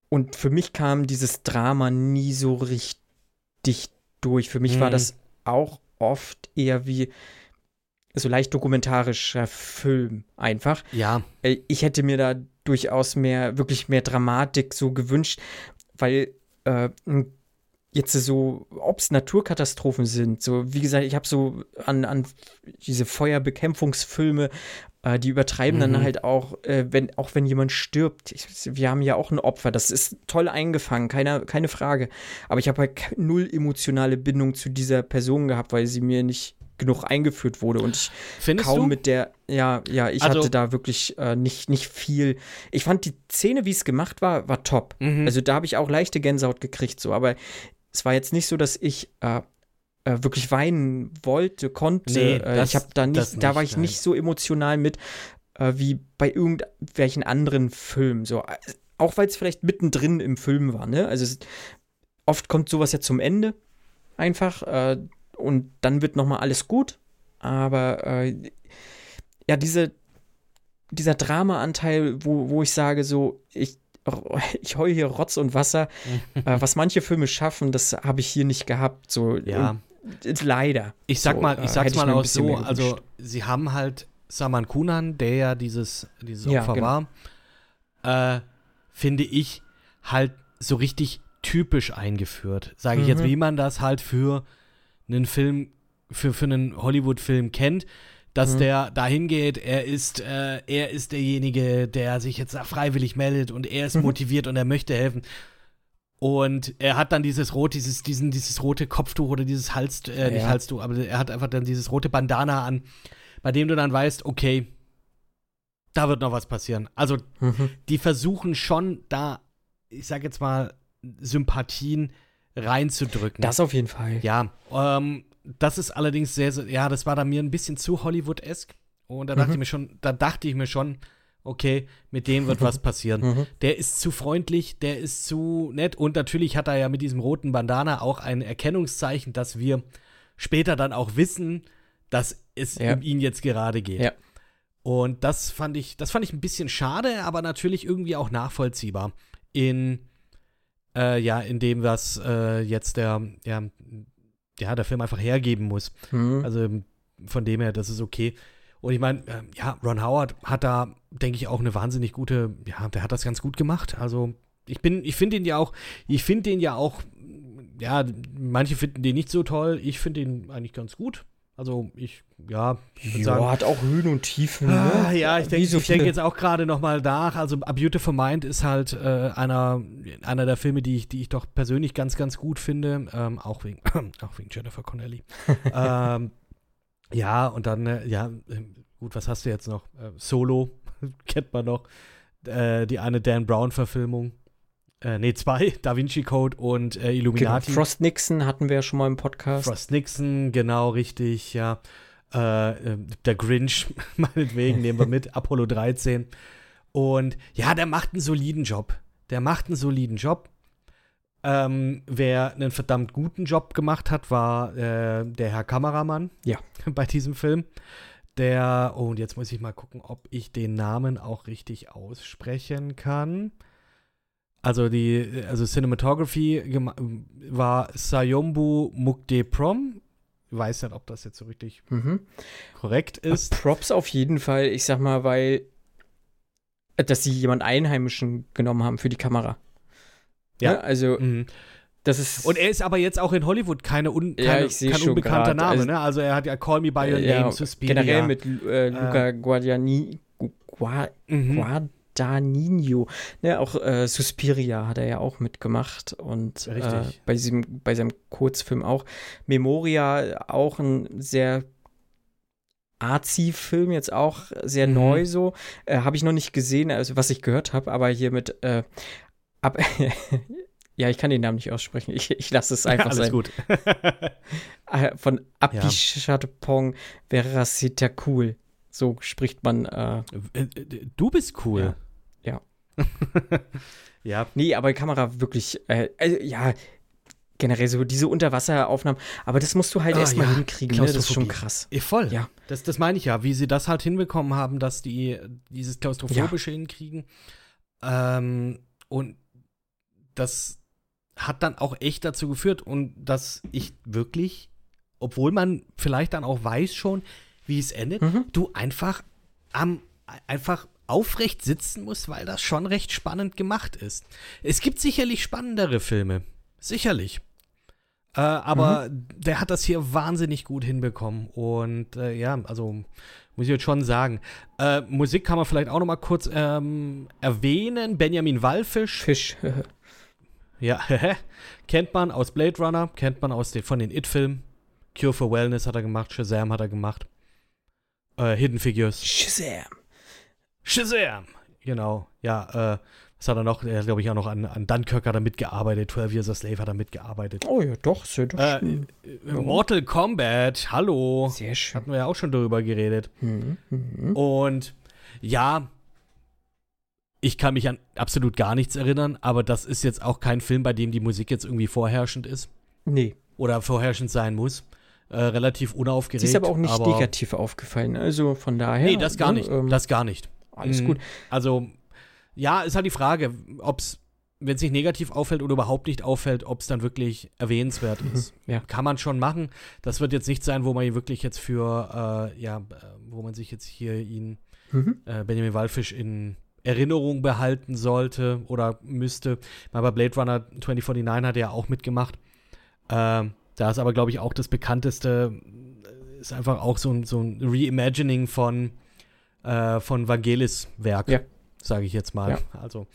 und für mich kam dieses Drama nie so richtig durch. Für mich war Mhm. das auch oft eher wie so leicht dokumentarischer Film einfach. Ja, Äh, Ich hätte mir da durchaus mehr, wirklich mehr Dramatik so gewünscht, weil äh, jetzt so, ob es Naturkatastrophen sind, so wie gesagt, ich habe so an, an diese Feuerbekämpfungsfilme, äh, die übertreiben Mhm. dann halt auch, äh, wenn, auch wenn jemand stirbt. Ich, wir haben ja auch ein Opfer, das ist toll eingefangen, keine, keine Frage. Aber ich habe halt null emotionale Bindung zu dieser Person gehabt, weil sie mir nicht genug eingeführt wurde und ich findest kaum du? mit der, ja, ja, ich Also- hatte da wirklich äh, nicht, nicht viel. Ich fand die Szene, wie es gemacht war, war top. Mhm. Also da habe ich auch leichte Gänsehaut gekriegt, so, aber es war jetzt nicht so, dass ich äh, äh, wirklich weinen wollte, konnte. Nee, äh, das- ich habe da das nicht, da war nicht, ich nicht so emotional mit äh, wie bei irgendwelchen anderen Filmen. So, auch weil es vielleicht mittendrin im Film war, ne? Also es, oft kommt sowas ja zum Ende einfach und dann wird noch mal alles gut. Aber äh, ja, diese, dieser Drama-Anteil, wo, wo ich sage, so, ich, ich heule hier Rotz und Wasser, äh, was manche Filme schaffen, das habe ich hier nicht gehabt. So, Ja. Und, leider. Ich sag So, mal, äh, ich sag's hätte ich mal auch so, also sie haben halt Saman Kunan, der ja dieses, dieses Ja, Opfer genau. war, äh, finde ich halt so richtig typisch eingeführt. Sage ich jetzt, Mhm. wie man das halt für einen Film, für, für einen Hollywood-Film kennt, dass Mhm. der dahin geht, er ist, äh, er ist derjenige, der sich jetzt freiwillig meldet und er ist Mhm. motiviert und er möchte helfen. Und er hat dann dieses rot, dieses, diesen, dieses rote Kopftuch oder dieses Hals, äh, nicht Ja. Halstuch, aber er hat einfach dann dieses rote Bandana an, bei dem du dann weißt, okay, da wird noch was passieren. Also Mhm. die versuchen schon da, ich sag jetzt mal, Sympathien reinzudrücken. Das auf jeden Fall. Ja, ähm, das ist allerdings sehr, sehr, ja, das war da mir ein bisschen zu Hollywood-esk. Und da dachte Mhm. ich mir schon, da dachte ich mir schon, okay, mit dem wird was passieren. Mhm. Der ist zu freundlich, der ist zu nett und natürlich hat er ja mit diesem roten Bandana auch ein Erkennungszeichen, dass wir später dann auch wissen, dass es Ja. um ihn jetzt gerade geht. Ja. Und das fand ich, das fand ich ein bisschen schade, aber natürlich irgendwie auch nachvollziehbar. In, äh, ja, in dem, was äh, jetzt der, ja, ja, der Film einfach hergeben muss. Mhm. Also von dem her, das ist okay. Und ich meine, äh, ja, Ron Howard hat da, denke ich, auch eine wahnsinnig gute, ja, der hat das ganz gut gemacht. Also ich bin, ich finde ihn ja auch, ich finde den ja auch, ja, manche finden den nicht so toll, ich finde ihn eigentlich ganz gut. Also ich, ja, ich würde sagen, hat auch Höhen und Tiefen. Ah, ne? ja, ich denke so denk jetzt auch gerade noch mal nach. Also A Beautiful Mind ist halt äh, einer, einer der Filme, die ich, die ich doch persönlich ganz, ganz gut finde. Ähm, auch, wegen, auch wegen Jennifer Connelly. ähm, ja, und dann, äh, ja, ähm, gut, was hast du jetzt noch? Äh, Solo kennt man noch. Äh, die eine Dan Brown-Verfilmung. Äh, nee, zwei, Da Vinci Code und äh, Genau, Illuminati. Frost Nixon hatten wir ja schon mal im Podcast. Frost Nixon, genau richtig, ja. Äh, äh, der Grinch, meinetwegen, nehmen wir mit, Apollo 13. Und ja, der macht einen soliden Job. Der macht einen soliden Job. Ähm, wer einen verdammt guten Job gemacht hat, war äh, der Herr Kameramann Ja. bei diesem Film. Der, oh, und jetzt muss ich mal gucken, ob ich den Namen auch richtig aussprechen kann. Also die, also Cinematography war Sayombu Mukdeprom. Ich weiß nicht, ob das jetzt so richtig Mhm. korrekt ist. Props auf jeden Fall, ich sag mal, weil äh, dass sie jemand Einheimischen genommen haben für die Kamera. Ja. Ne? Also, Mhm. das ist. Und er ist aber jetzt auch in Hollywood keine un, Ja, keine, ich seh kein schon unbekannter grad. Name. Also- ne? also er hat ja Call Me By Your ja, Name, Suspiria. generell mit äh, Luca Guadagnini, Gu- Gua, Mhm. Guadagnino, ne, auch äh, Suspiria hat er ja auch mitgemacht und äh, bei diesem, bei seinem Kurzfilm auch. Memoria auch ein sehr Arzi-Film, jetzt auch sehr Mhm. neu so. Äh, habe ich noch nicht gesehen, also was ich gehört habe, aber hier mit äh, ab Ja, ich kann den Namen nicht aussprechen. Ich, ich lasse es einfach Alles sein. gut. Äh, Von Apichatpong Veracita cool. So spricht man. Äh, äh, du bist cool. Ja. ja. nee, aber die Kamera wirklich, äh, also, ja, generell so diese Unterwasseraufnahmen. Aber das musst du halt Ah, erstmal ja. hinkriegen. Ne? Das ist schon krass. Eh, voll. Ja. Das, das meine ich ja, wie sie das halt hinbekommen haben, dass die dieses Klaustrophobische hinkriegen. Ähm, und das hat dann auch echt dazu geführt und dass ich wirklich, obwohl man vielleicht dann auch weiß schon, wie es endet, Mhm. du einfach am einfach aufrecht sitzen musst, weil das schon recht spannend gemacht ist. Es gibt sicherlich spannendere Filme. Sicherlich. Äh, aber der hat das hier wahnsinnig gut hinbekommen. Und äh, ja, also muss ich jetzt schon sagen. Äh, Musik kann man vielleicht auch noch mal kurz ähm, erwähnen. Benjamin Wallfisch. Fisch. Ja, kennt man aus Blade Runner, kennt man aus den, von den It-Filmen. Cure for Wellness hat er gemacht, Shazam hat er gemacht. Äh, Hidden Figures. Shazam. Shazam! Genau, ja, äh, was hat er noch? Er hat, glaube ich, auch noch an, an Dunkirk hat er mitgearbeitet. 12 Years a Slave hat er mitgearbeitet. Oh ja, doch, ja doch Äh, schön. äh, Mortal Kombat, hallo. Sehr schön. Hatten wir ja auch schon darüber geredet. Mhm. Mhm. Und ja, ich kann mich an absolut gar nichts erinnern, aber das ist jetzt auch kein Film, bei dem die Musik jetzt irgendwie vorherrschend ist Nee, oder vorherrschend sein muss. Äh, relativ unaufgeregt. sie ist aber auch nicht negativ aufgefallen. Also von daher. Nee, das gar ne, nicht. ähm, das gar nicht. Alles Mhm. gut. Also, ja, ist halt die Frage, ob es, wenn es nicht negativ auffällt oder überhaupt nicht auffällt, ob es dann wirklich erwähnenswert ist. Ja. Kann man schon machen. Das wird jetzt nicht sein, wo man wirklich jetzt für, äh, ja, äh, wo man sich jetzt hier ihn, Mhm. äh, Benjamin Wallfisch in Erinnerung behalten sollte oder müsste. Mal bei Blade Runner 2049 hat er ja auch mitgemacht. Ähm, da ist aber, glaube ich, auch das bekannteste, äh, ist einfach auch so ein, so ein Reimagining von, äh, von Vangelis Werk, Ja. sage ich jetzt mal. Ja. Also,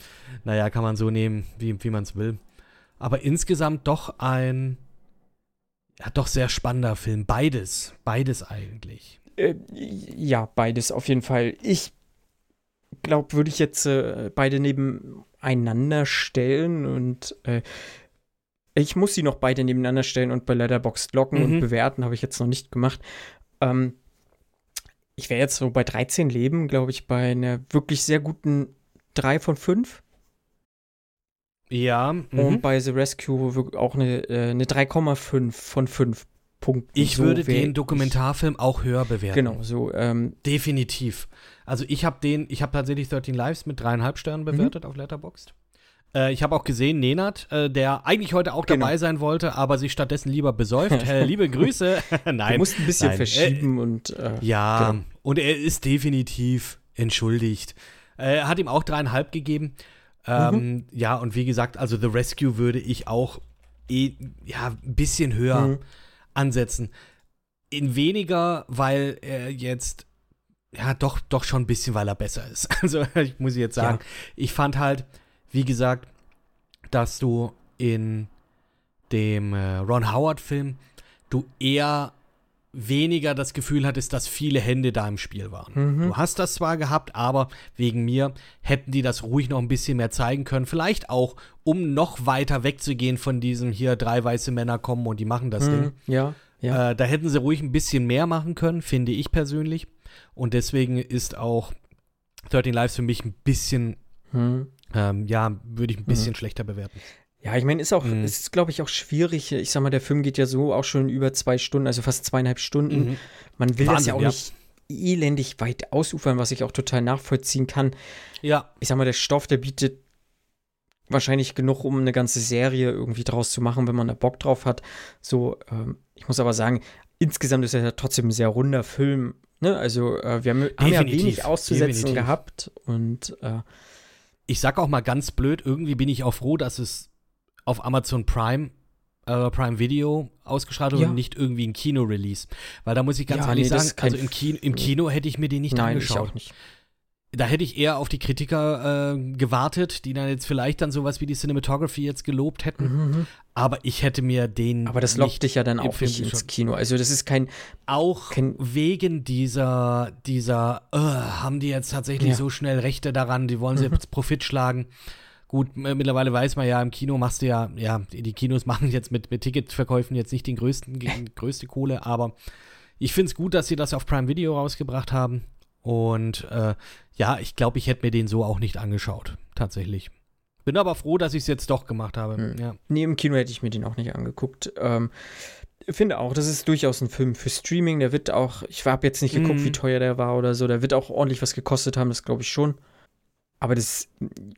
naja, kann man so nehmen, wie, wie man es will. Aber insgesamt doch ein, ja, doch sehr spannender Film. Beides, beides eigentlich. Äh, ja, beides auf jeden Fall. Ich glaube, würde ich jetzt äh, beide nebeneinander stellen und äh, ich muss sie noch beide nebeneinander stellen und bei Letterboxd locken Mhm. und bewerten, habe ich jetzt noch nicht gemacht. Ähm, ich wäre jetzt so bei 13 Leben, glaube ich, bei einer wirklich sehr guten 3 von 5. Ja, mhm. Und bei The Rescue auch eine, äh, eine 3,5 von 5 Punkten. ich So würde den Dokumentarfilm auch höher bewerten. Genau, so. Ähm, Definitiv. Also ich habe den, ich habe tatsächlich 13 Lives mit dreieinhalb Sternen Mhm. bewertet auf Letterboxd. Äh, ich habe auch gesehen, Nenad, äh, der eigentlich heute auch Genau. dabei sein wollte, aber sich stattdessen lieber besäuft. äh, liebe Grüße. Nein. mussten ein bisschen nein. verschieben und. Äh, Ja, Genau. und er ist definitiv entschuldigt. Äh, Er hat ihm auch dreieinhalb gegeben. Ähm, Mhm. Ja, und wie gesagt, also The Rescue würde ich auch eh, ja, ein bisschen höher Mhm. ansetzen. In weniger, weil er jetzt, ja, doch, doch schon ein bisschen, weil er besser ist. Also, ich muss jetzt sagen, ich fand halt, wie gesagt, dass du in dem äh, Ron Howard-Film du eher weniger das Gefühl hattest, dass viele Hände da im Spiel waren. Mhm. Du hast das zwar gehabt, aber wegen mir hätten die das ruhig noch ein bisschen mehr zeigen können. Vielleicht auch, um noch weiter wegzugehen von diesem hier drei weiße Männer kommen und die machen das Ding. Mhm. Ja, ja. Äh, da hätten sie ruhig ein bisschen mehr machen können, finde ich persönlich. Und deswegen ist auch 13 Lives für mich ein bisschen, Mhm. Ähm, ja, würde ich ein bisschen schlechter bewerten. Ja, ich meine, ist auch, Mhm. ist, glaube ich, auch schwierig. Ich sag mal, der Film geht ja so auch schon über zwei Stunden, also fast zweieinhalb Stunden. Mhm. Man will das ja Wahnsinn, auch ja. nicht elendig weit ausufern, was ich auch total nachvollziehen kann. Ja, Ich sag mal, der Stoff, der bietet wahrscheinlich genug, um eine ganze Serie irgendwie draus zu machen, wenn man da Bock drauf hat. So, ähm, ich muss aber sagen, insgesamt ist er ja trotzdem ein sehr runder Film. Ne? Also, äh, wir haben, haben ja wenig auszusetzen definitiv. gehabt und äh, ich sag auch mal ganz blöd, irgendwie bin ich auch froh, dass es auf Amazon Prime, äh, Prime Video ausgestrahlt wurde Ja. und nicht irgendwie ein Kino-Release. Weil da muss ich ganz Ja, ehrlich nee, sagen, also im Kino, im Kino hätte ich mir den nicht nein, ich angeschaut. auch nicht. Da hätte ich eher auf die Kritiker äh, gewartet, die dann jetzt vielleicht dann sowas wie die Cinematography jetzt gelobt hätten. Mhm. Aber ich hätte mir den Aber das lockt dich ja dann auch nicht ins. Kino. Also, das ist kein, Auch Kein- wegen dieser, dieser, äh, haben die jetzt tatsächlich Ja. so schnell Rechte daran, die wollen sie Mhm. jetzt Profit schlagen. Gut, mittlerweile weiß man ja, im Kino machst du ja, ja, die Kinos machen jetzt mit, mit Ticketverkäufen jetzt nicht den größten, die größte Kohle, aber ich finde es gut, dass sie das auf Prime Video rausgebracht haben. Und äh, ja, ich glaube, ich hätte mir den so auch nicht angeschaut, tatsächlich. Bin aber froh, dass ich es jetzt doch gemacht habe. Hm. Ja. Nee, im Kino hätte ich mir den auch nicht angeguckt. Ähm, finde auch, das ist durchaus ein Film für Streaming. Der wird auch, ich habe jetzt nicht geguckt, Mhm. wie teuer der war oder so. Der wird auch ordentlich was gekostet haben, das glaube ich schon. Aber das,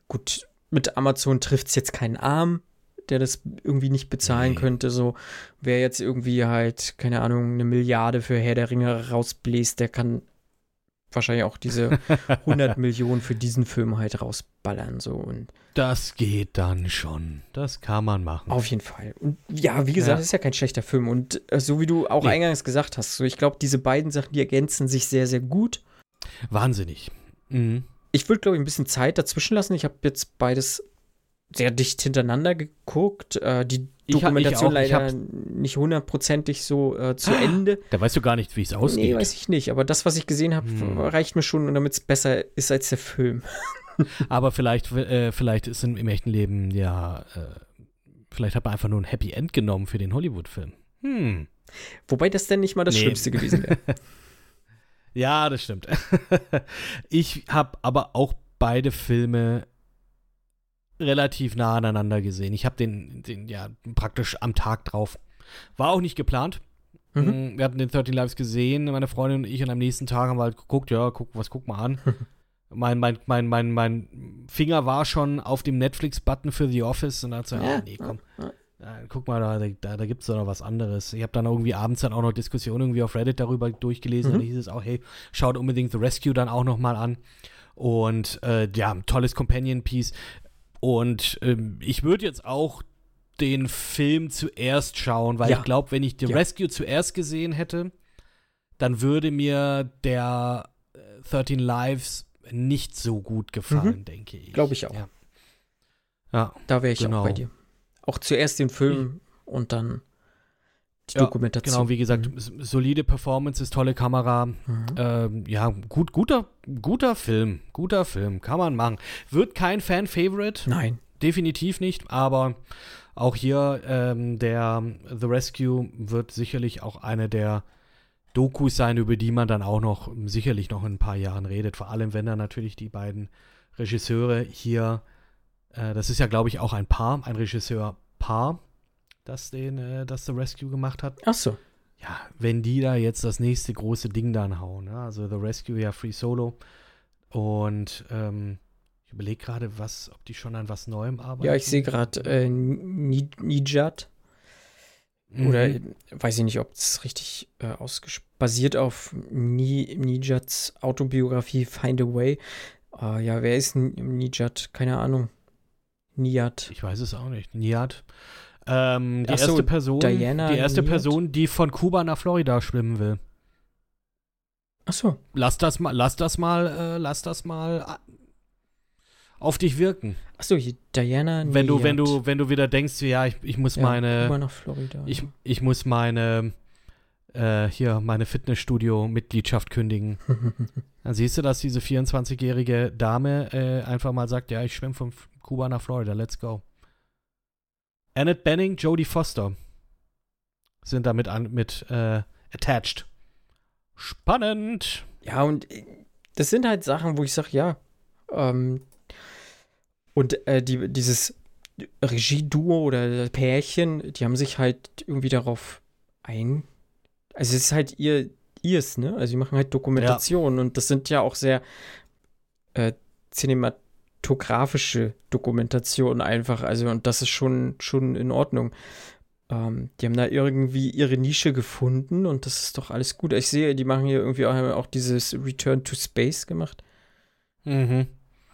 gut, mit Amazon trifft es jetzt keinen Arm, der das irgendwie nicht bezahlen Nee. könnte. So, wer jetzt irgendwie halt, keine Ahnung, eine Milliarde für Herr der Ringe rausbläst, der kann wahrscheinlich auch diese 100 Millionen für diesen Film halt rausballern. So und Das geht dann schon. Das kann man machen. Auf jeden Fall. Und ja, wie gesagt, Ja. ist ja kein schlechter Film. Und äh, so wie du auch Nee. eingangs gesagt hast, so ich glaube, diese beiden Sachen, die ergänzen sich sehr, sehr gut. Wahnsinnig. Mhm. Ich würde, glaube ich, ein bisschen Zeit dazwischen lassen. Ich habe jetzt beides sehr dicht hintereinander geguckt. Äh, die Ich ha- ich Dokumentation auch. Ich leider nicht hundertprozentig so äh, zu Ende. Da weißt du gar nicht, wie es Nee, ausgeht. weiß ich nicht. Aber das, was ich gesehen habe, Hm. reicht mir schon, damit es besser ist als der Film. Aber vielleicht, äh, vielleicht ist im, im echten Leben ja, äh, vielleicht hat man einfach nur ein Happy End genommen für den Hollywood-Film. Hm. Wobei das denn nicht mal das Nee. Schlimmste gewesen wäre. Ja, das stimmt. ich habe aber auch beide Filme relativ nah aneinander gesehen. Ich habe den, den ja praktisch am Tag drauf. War auch nicht geplant. Mhm. Wir hatten den 13 Lives gesehen, meine Freundin und ich, und am nächsten Tag haben wir halt geguckt, ja, guck, was guck mal an. mein, mein, mein, mein, mein Finger war schon auf dem Netflix-Button für The Office und da hat so, ja, Ja. nee, komm. Ja. Guck mal, da, da, da gibt es doch noch was anderes. Ich habe dann irgendwie abends dann auch noch Diskussionen irgendwie auf Reddit darüber durchgelesen. Mhm. Da hieß es auch, hey, schaut unbedingt The Rescue dann auch noch mal an. Und äh, ja, tolles Companion-Piece. Und ähm, ich würde jetzt auch den Film zuerst schauen, weil Ja. ich glaube, wenn ich The Ja. Rescue zuerst gesehen hätte, dann würde mir der äh, 13 Lives nicht so gut gefallen, denke ich. Mhm. Glaube ich auch. Ja. ja. Da wäre ich Genau. auch bei dir. Auch zuerst den Film und dann die ja, Dokumentation. Genau, wie gesagt, mhm. solide Performance, tolle Kamera. Mhm. Ähm, ja, gut, guter, guter Film. Guter Film, kann man machen. Wird kein Fan-Favorite. Nein. Definitiv nicht, aber auch hier ähm, der The Rescue wird sicherlich auch eine der Dokus sein, über die man dann auch noch sicherlich noch in ein paar Jahren redet. Vor allem, wenn dann natürlich die beiden Regisseure hier, äh, das ist ja, glaube ich, auch ein Paar, ein Regisseur-Paar, das den, äh, das The Rescue gemacht hat. Ach so. Ja, wenn die da jetzt das nächste große Ding dann hauen. Ja? Also The Rescue ja Free Solo. Und ähm, ich überlege gerade, was, ob die schon an was Neuem arbeiten. Ja, ich sehe gerade äh, Nijat. Mhm. Oder weiß ich nicht, ob es richtig äh, basiert auf Nijats Autobiografie Find a Way. Äh, ja, wer ist Nijat? Keine Ahnung. Niat. Ich weiß es auch nicht. Niat. Ähm, die Ach erste Person, Diana die erste? Person, die von Kuba nach Florida schwimmen will. Ach so. Lass das mal, lass das mal, äh, lass das mal äh, auf dich wirken. Ach so, Diana. Wenn du, wenn du, wenn du wieder denkst, ja, ich, ich muss ja, meine, Kuba nach Florida. Ich, ich muss meine, äh, hier meine Fitnessstudio-Mitgliedschaft kündigen. Dann siehst du, dass diese 24-jährige Dame äh, einfach mal sagt, ja, ich schwimme von Kuba nach Florida, let's go. Annette Benning, Jodie Foster sind damit an, mit äh, attached. Spannend. Ja, und äh, das sind halt Sachen, wo ich sage, ja. Ähm, und äh, die, dieses Regie-Duo oder Pärchen, die haben sich halt irgendwie darauf ein. Also es ist halt ihr, ihrs, ne? Also die machen halt Dokumentationen ja. und das sind ja auch sehr äh, cinemat fotografische Dokumentation einfach. Also, und das ist schon, schon in Ordnung. Ähm, die haben da irgendwie ihre Nische gefunden und das ist doch alles gut. Ich sehe, die machen hier irgendwie auch, auch dieses Return to Space gemacht. Mhm.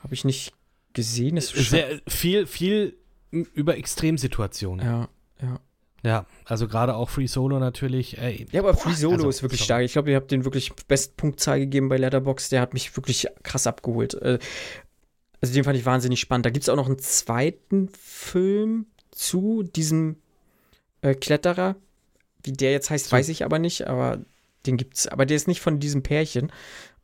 Habe ich nicht gesehen. Ist Sehr viel, viel über Extremsituationen. Ja, ja. Ja, also gerade auch Free Solo natürlich. Ey, ja, aber Free Solo also, ist wirklich sorry. stark. Ich glaube, ihr habt den wirklich Bestpunktzahl gegeben bei Letterbox. Der hat mich wirklich krass abgeholt. Äh, also den fand ich wahnsinnig spannend. Da gibt es auch noch einen zweiten Film zu diesem äh, Kletterer. Wie der jetzt heißt, so. weiß ich aber nicht, aber den gibt's. Aber der ist nicht von diesem Pärchen.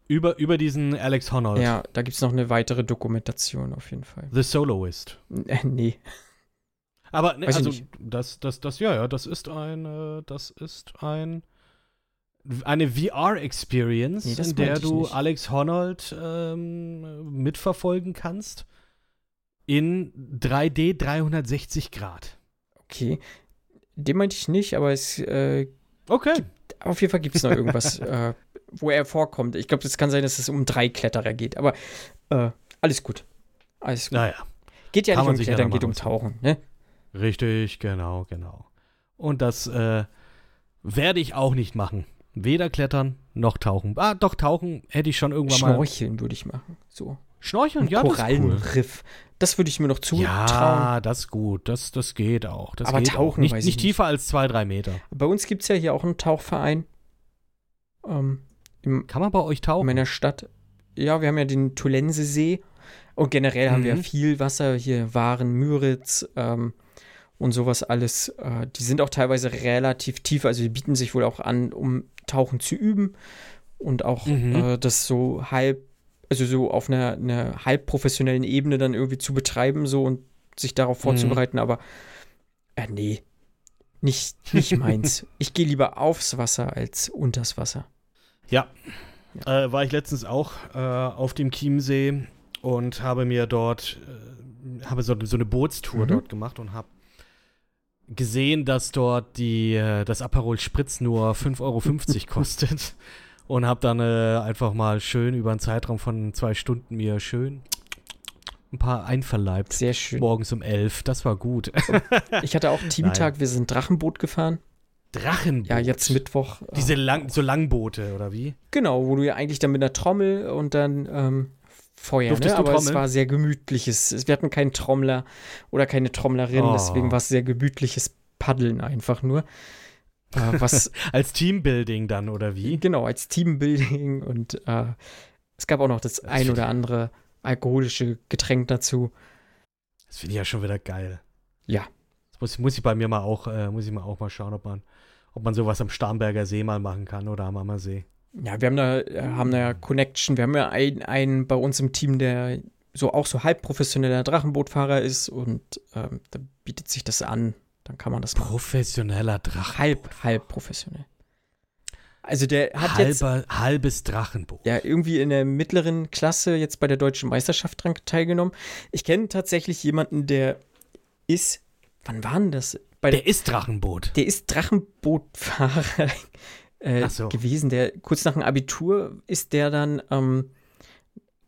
Über, über diesen Alex Honnold. Ja, da gibt es noch eine weitere Dokumentation auf jeden Fall. The Soloist. Äh, nee. Aber ne, also das, das, das, ja, ja, das ist ein, äh, das ist ein eine VR-Experience, nee, in der du nicht. Alex Honnold ähm, mitverfolgen kannst. In 3D 360 Grad. Okay. Den meinte ich nicht, aber es. Äh, okay. Gibt, auf jeden Fall gibt es noch irgendwas, äh, wo er vorkommt. Ich glaube, es kann sein, dass es um drei Kletterer geht, aber äh, alles gut. Alles gut. Naja. Geht ja nicht um Klettern, geht um Tauchen, ne? Richtig, genau, genau. Und das äh, werde ich auch nicht machen. Weder klettern noch tauchen. Ah, doch, tauchen hätte ich schon irgendwann mal. Schnorcheln würde ich machen. So. Schnorcheln, ja, Korallenriff. Das, das würde ich mir noch zutrauen. Ja, das ist gut. Das, das geht auch. Das Aber geht tauchen, auch. Nicht, nicht tiefer nicht. als zwei, drei Meter. Bei uns gibt es ja hier auch einen Tauchverein. Ähm, im, Kann man bei euch tauchen? In meiner Stadt. Ja, wir haben ja den Tulensesee. Und generell mhm. haben wir mhm. viel Wasser. Hier Waren, Müritz, ähm, und sowas alles. Äh, die sind auch teilweise relativ tief, also die bieten sich wohl auch an, um Tauchen zu üben und auch mhm. äh, das so halb, also so auf einer, einer halb professionellen Ebene dann irgendwie zu betreiben, so und sich darauf mhm. vorzubereiten, mhm. aber äh, nee, nicht, nicht meins. ich gehe lieber aufs Wasser als unters Wasser. Ja. ja. Äh, war ich letztens auch äh, auf dem Chiemsee und habe mir dort, äh, habe so, so eine Bootstour mhm. dort gemacht und habe gesehen, dass dort die, äh, das Aperol Spritz nur 5,50 Euro kostet. Und habe dann äh, einfach mal schön über einen Zeitraum von zwei Stunden mir schön ein paar einverleibt. Sehr schön. Morgens um elf. Das war gut. ich hatte auch Teamtag. Wir sind Drachenboot gefahren. Drachenboot? Ja, jetzt Mittwoch. Diese lang, so Langboote, oder wie? Genau, wo du ja eigentlich dann mit einer Trommel und dann ähm, Feuer, Durftest ne? aber es war sehr gemütliches. Wir hatten keinen Trommler oder keine Trommlerin, oh. deswegen war es sehr gemütliches Paddeln einfach nur. Äh, was als Teambuilding dann, oder wie? Genau, als Teambuilding und äh, es gab auch noch das, das ein oder andere alkoholische Getränk dazu. Das finde ich ja schon wieder geil. Ja. Das muss, muss ich bei mir mal auch, äh, muss ich mal auch mal schauen, ob man, ob man sowas am Starnberger See mal machen kann oder am Ammersee. Ja, wir haben da, äh, haben da ja Connection. Wir haben ja einen, einen bei uns im Team, der so auch so halb professioneller Drachenbootfahrer ist und ähm, da bietet sich das an. Dann kann man das machen. Professioneller Drachen. Halb, halb professionell. Also der hat Halber, jetzt halbes Drachenboot. ja irgendwie in der mittleren Klasse jetzt bei der deutschen Meisterschaft dran teilgenommen. Ich kenne tatsächlich jemanden, der ist, wann war denn das? Bei der, Der ist Drachenboot. der ist Drachenbootfahrer äh, so. gewesen. Der kurz nach dem Abitur ist der dann ähm,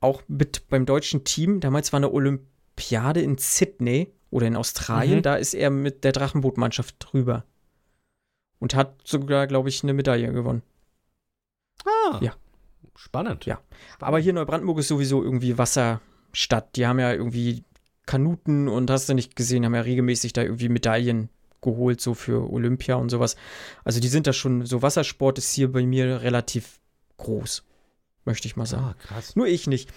auch mit beim deutschen Team. Damals war eine Olympiade in Sydney oder in Australien. Mhm. Da ist er mit der Drachenbootmannschaft drüber und hat sogar, glaube ich, eine Medaille gewonnen. Ah. Ja. Spannend. Ja. Aber hier Neubrandenburg ist sowieso irgendwie Wasserstadt. Die haben ja irgendwie Kanuten und hast du nicht gesehen, haben ja regelmäßig da irgendwie Medaillen geholt, so für Olympia und sowas. Also die sind da schon, so Wassersport ist hier bei mir relativ groß, möchte ich mal sagen. Ah, krass. Nur ich nicht.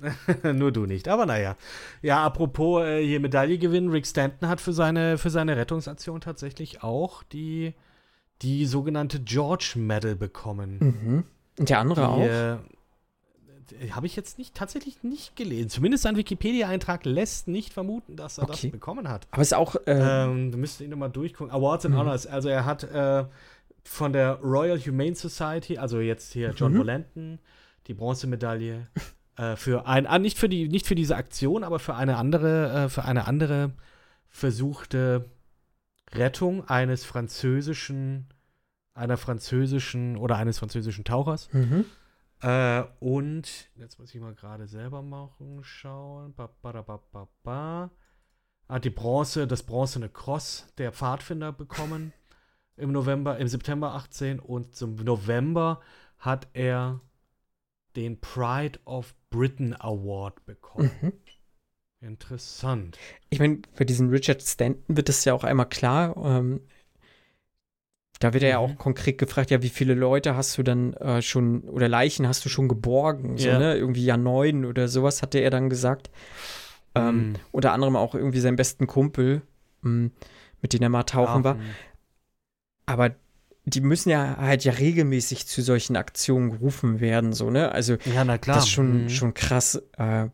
Nur du nicht, aber naja. Ja, apropos äh, hier Medaille gewinnen, Rick Stanton hat für seine, für seine Rettungsaktion tatsächlich auch die, die sogenannte George Medal bekommen. Mhm. Und der andere auch? Habe ich jetzt nicht tatsächlich nicht gelesen. Zumindest sein Wikipedia-Eintrag lässt nicht vermuten, dass er Okay. das bekommen hat. Aber ist auch, äh, Ähm, du müsstest ihn nochmal durchgucken. Awards and Mhm. Honors. Also er hat äh, von der Royal Humane Society, also jetzt hier John Mhm. Volanton, die Bronzemedaille äh, für ein, ah, nicht für die, nicht für diese Aktion, aber für eine andere, äh, für eine andere versuchte Rettung eines französischen, einer französischen oder eines französischen Tauchers. mhm. Äh, und jetzt muss ich mal gerade selber machen, schauen. Ba, ba, da, ba, ba, ba. Hat die Bronze, das bronzene Cross der Pfadfinder bekommen im November, im September 18 und zum November hat er den Pride of Britain Award bekommen. Mhm. Interessant. Ich meine, bei diesem Richard Stanton wird das ja auch einmal klar. Ähm, da wird er ja Mhm. auch konkret gefragt, ja, wie viele Leute hast du dann äh, schon oder Leichen hast du schon geborgen? So, Ja. ne? Irgendwie ja neun oder sowas, hatte er dann gesagt. Ähm, Mhm. Unter anderem auch irgendwie seinen besten Kumpel, mh, mit dem er mal tauchen war. Hafen. Aber die müssen ja halt ja regelmäßig zu solchen Aktionen gerufen werden, so, ne? Also Ja, na klar. das ist schon, Mhm. schon krass, äh,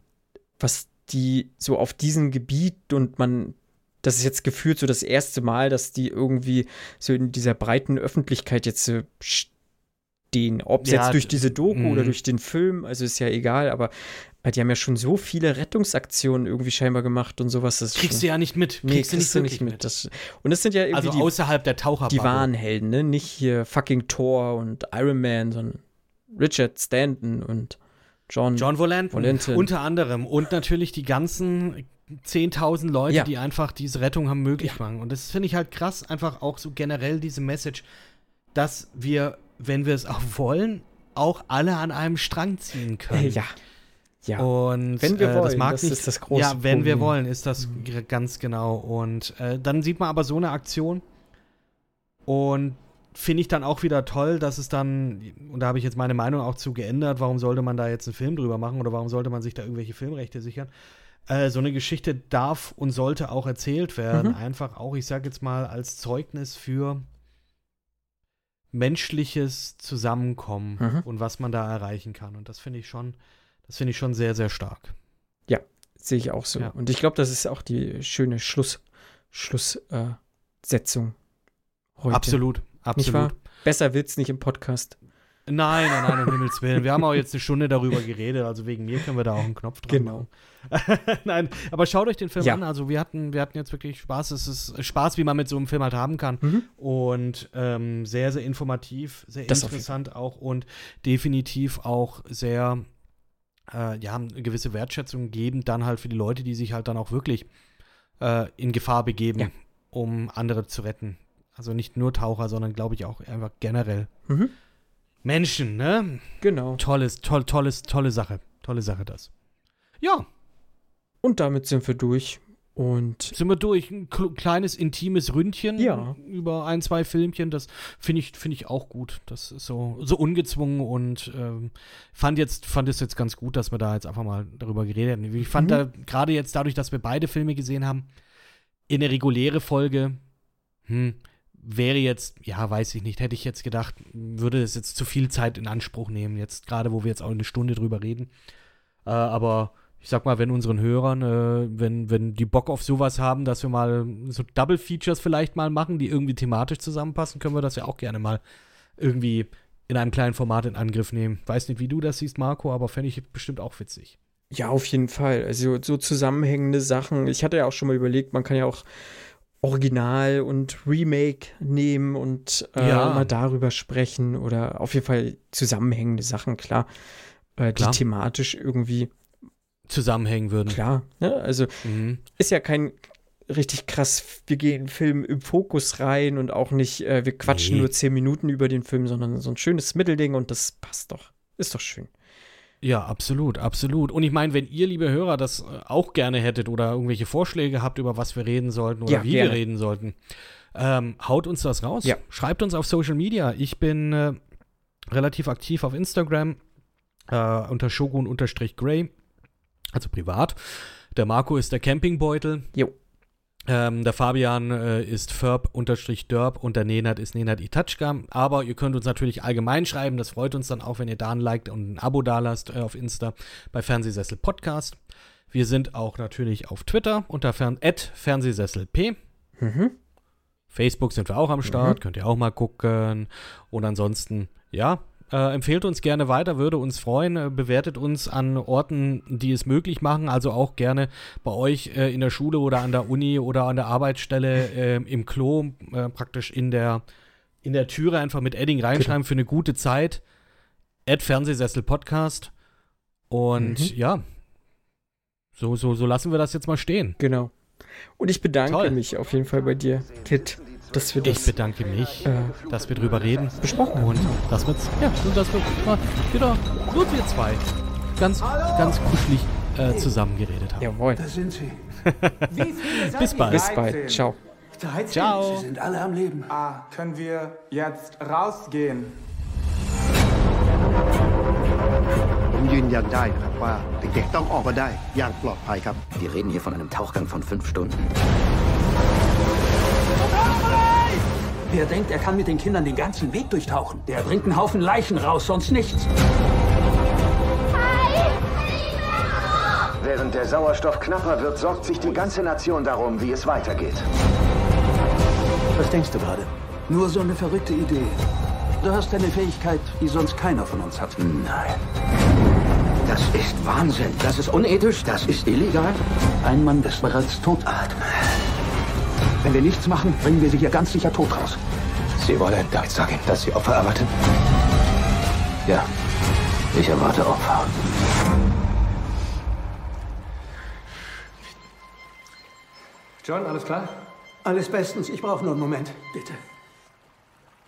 was die so auf diesem Gebiet und man, das ist jetzt gefühlt so das erste Mal, dass die irgendwie so in dieser breiten Öffentlichkeit jetzt stehen. Ob es Ja, jetzt durch diese Doku oder mhm. durch den Film, also ist ja egal, aber die haben ja schon so viele Rettungsaktionen irgendwie scheinbar gemacht und sowas. Das Kriegst schon, du ja nicht mit. nee, Kriegst du nicht wirklich mit. Das, und das sind ja irgendwie also die, außerhalb der Taucher. die wahren Helden, ne? Nicht hier fucking Thor und Iron Man, sondern Richard Stanton und John. John Volanton, Volanton. unter anderem. Und natürlich die ganzen 10.000 Leute, Ja. die einfach diese Rettung haben möglich machen. Und das finde ich halt krass, einfach auch so generell diese Message, dass wir, wenn wir es auch wollen, auch alle an einem Strang ziehen können. Ja. Ja. Und Wenn wir äh, das wollen, mag das nicht, ist das große Ja, wenn wir Problem. wollen, ist das g- ganz genau. Und äh, dann sieht man aber so eine Aktion und finde ich dann auch wieder toll, dass es dann, und da habe ich jetzt meine Meinung auch zu geändert, warum sollte man da jetzt einen Film drüber machen oder warum sollte man sich da irgendwelche Filmrechte sichern? Äh, so eine Geschichte darf und sollte auch erzählt werden. Mhm. Einfach auch, ich sage jetzt mal, als Zeugnis für menschliches Zusammenkommen Mhm. und was man da erreichen kann. Und das finde ich schon, das finde ich schon sehr, sehr stark. Sehe ich auch so. Ja. Und ich glaube, das ist auch die schöne Schluss, Schlusssetzung äh, heute. Absolut, Nicht absolut. wahr? Besser wird's nicht im Podcast. Nein, nein, nein, um Himmels Willen. Wir haben auch jetzt eine Stunde darüber geredet, also wegen mir können wir da auch einen Knopf dran Genau. machen. nein, aber schaut euch den Film Ja. an. Also wir hatten, wir hatten jetzt wirklich Spaß. Es ist Spaß, wie man mit so einem Film halt haben kann. Mhm. Und ähm, sehr, sehr informativ, sehr Das interessant auch und definitiv auch sehr, äh, ja, eine gewisse Wertschätzung geben dann halt für die Leute, die sich halt dann auch wirklich äh, in Gefahr begeben, Ja. um andere zu retten. Also nicht nur Taucher, sondern glaube ich auch einfach generell. Mhm. Menschen, ne? Genau. Tolles, toll, tolles, tolle Sache. Tolle Sache das. Ja, Und damit sind wir durch. Und sind wir durch. Ein kl- kleines, intimes Ründchen Ja. über ein, zwei Filmchen. Das finde ich, finde ich auch gut. Das ist so, so ungezwungen und ähm, fand jetzt, fand es jetzt ganz gut, dass wir da jetzt einfach mal darüber geredet haben. Ich fand Mhm. da gerade jetzt dadurch, dass wir beide Filme gesehen haben, in eine reguläre Folge, hm, wäre jetzt, ja, weiß ich nicht, hätte ich jetzt gedacht, würde es jetzt zu viel Zeit in Anspruch nehmen, jetzt gerade wo wir jetzt auch eine Stunde drüber reden. Äh, aber ich sag mal, wenn unseren Hörern, äh, wenn, wenn die Bock auf sowas haben, dass wir mal so Double Features vielleicht mal machen, die irgendwie thematisch zusammenpassen, können wir das ja auch gerne mal irgendwie in einem kleinen Format in Angriff nehmen. Weiß nicht, wie du das siehst, Marco, aber fände ich bestimmt auch witzig. Ja, auf jeden Fall. Also so zusammenhängende Sachen. Ich hatte ja auch schon mal überlegt, man kann ja auch Original und Remake nehmen und äh, ja. mal darüber sprechen oder auf jeden Fall zusammenhängende Sachen, klar, äh, die klar. thematisch irgendwie zusammenhängen würden. Klar, ne? also mhm. ist ja kein richtig krass, wir gehen Film im Fokus rein und auch nicht, äh, wir quatschen nee. nur zehn Minuten über den Film, sondern so ein schönes Mittelding und das passt doch. Ist doch schön. Ja, absolut, absolut. Und ich meine, wenn ihr, liebe Hörer, das äh, auch gerne hättet oder irgendwelche Vorschläge habt, über was wir reden sollten oder ja, wie gerne. wir reden sollten, ähm, haut uns das raus. Ja. Schreibt uns auf Social Media. Ich bin äh, relativ aktiv auf Instagram äh, unter shogun-gray, also privat. Der Marco ist der Campingbeutel. Jo. Ähm, der Fabian äh, ist Ferb-Derb und der Nenad ist Nenad Itachka. Aber ihr könnt uns natürlich allgemein schreiben. Das freut uns dann auch, wenn ihr da ein Like und ein Abo dalasst äh, auf Insta bei Fernsehsessel Podcast. Wir sind auch natürlich auf Twitter unter Fern Fernsehsesselp. Mhm. Facebook sind wir auch am Start, mhm. könnt ihr auch mal gucken. Und ansonsten, ja, äh, empfehlt uns gerne weiter, würde uns freuen. Äh, bewertet uns an Orten, die es möglich machen. Also auch gerne bei euch äh, in der Schule oder an der Uni oder an der Arbeitsstelle äh, im Klo, äh, praktisch in der, in der Türe einfach mit Edding reinschreiben genau. für eine gute Zeit. Ad Fernsehsessel Podcast. Und mhm. ja, so, so, so lassen wir das jetzt mal stehen. Genau. Und ich bedanke Toll. mich auf jeden Fall bei dir, Kit dass wir das. Ich bedanke mich, äh, dass wir drüber reden. Besprochen Und dass wir ja, dass wir mal wieder nur wir zwei ganz, ganz kuschelig äh, zusammengeredet haben. Jawohl. Da sind sie. Bis bald. Bis bald. Ciao. 13. Ciao. Sie sind alle am Leben. Ah, können wir jetzt rausgehen? ผมยืนยันได้นะครับว่าเด็กๆต้องออกมาได้อย่างปลอดภัยครับ Wir reden hier von einem Tauchgang von fünf Stunden. Wer denkt, er kann mit den Kindern den ganzen Weg durchtauchen? Der bringt einen Haufen Leichen raus, sonst nichts. Während der Sauerstoff knapper wird, sorgt sich die ganze Nation darum, wie es weitergeht. Was denkst du gerade? Nur so eine verrückte Idee. Du hast eine Fähigkeit, die sonst keiner von uns hat. Nein. Das ist Wahnsinn. Das ist unethisch, das ist illegal. Ein Mann ist bereits tot. Atme. Wenn wir nichts machen, bringen wir sie hier ganz sicher tot raus. Sie wollen, ich sagen, dass Sie Opfer erwarten? Ja, ich erwarte Opfer. John, alles klar? Alles bestens. Ich brauche nur einen Moment, bitte.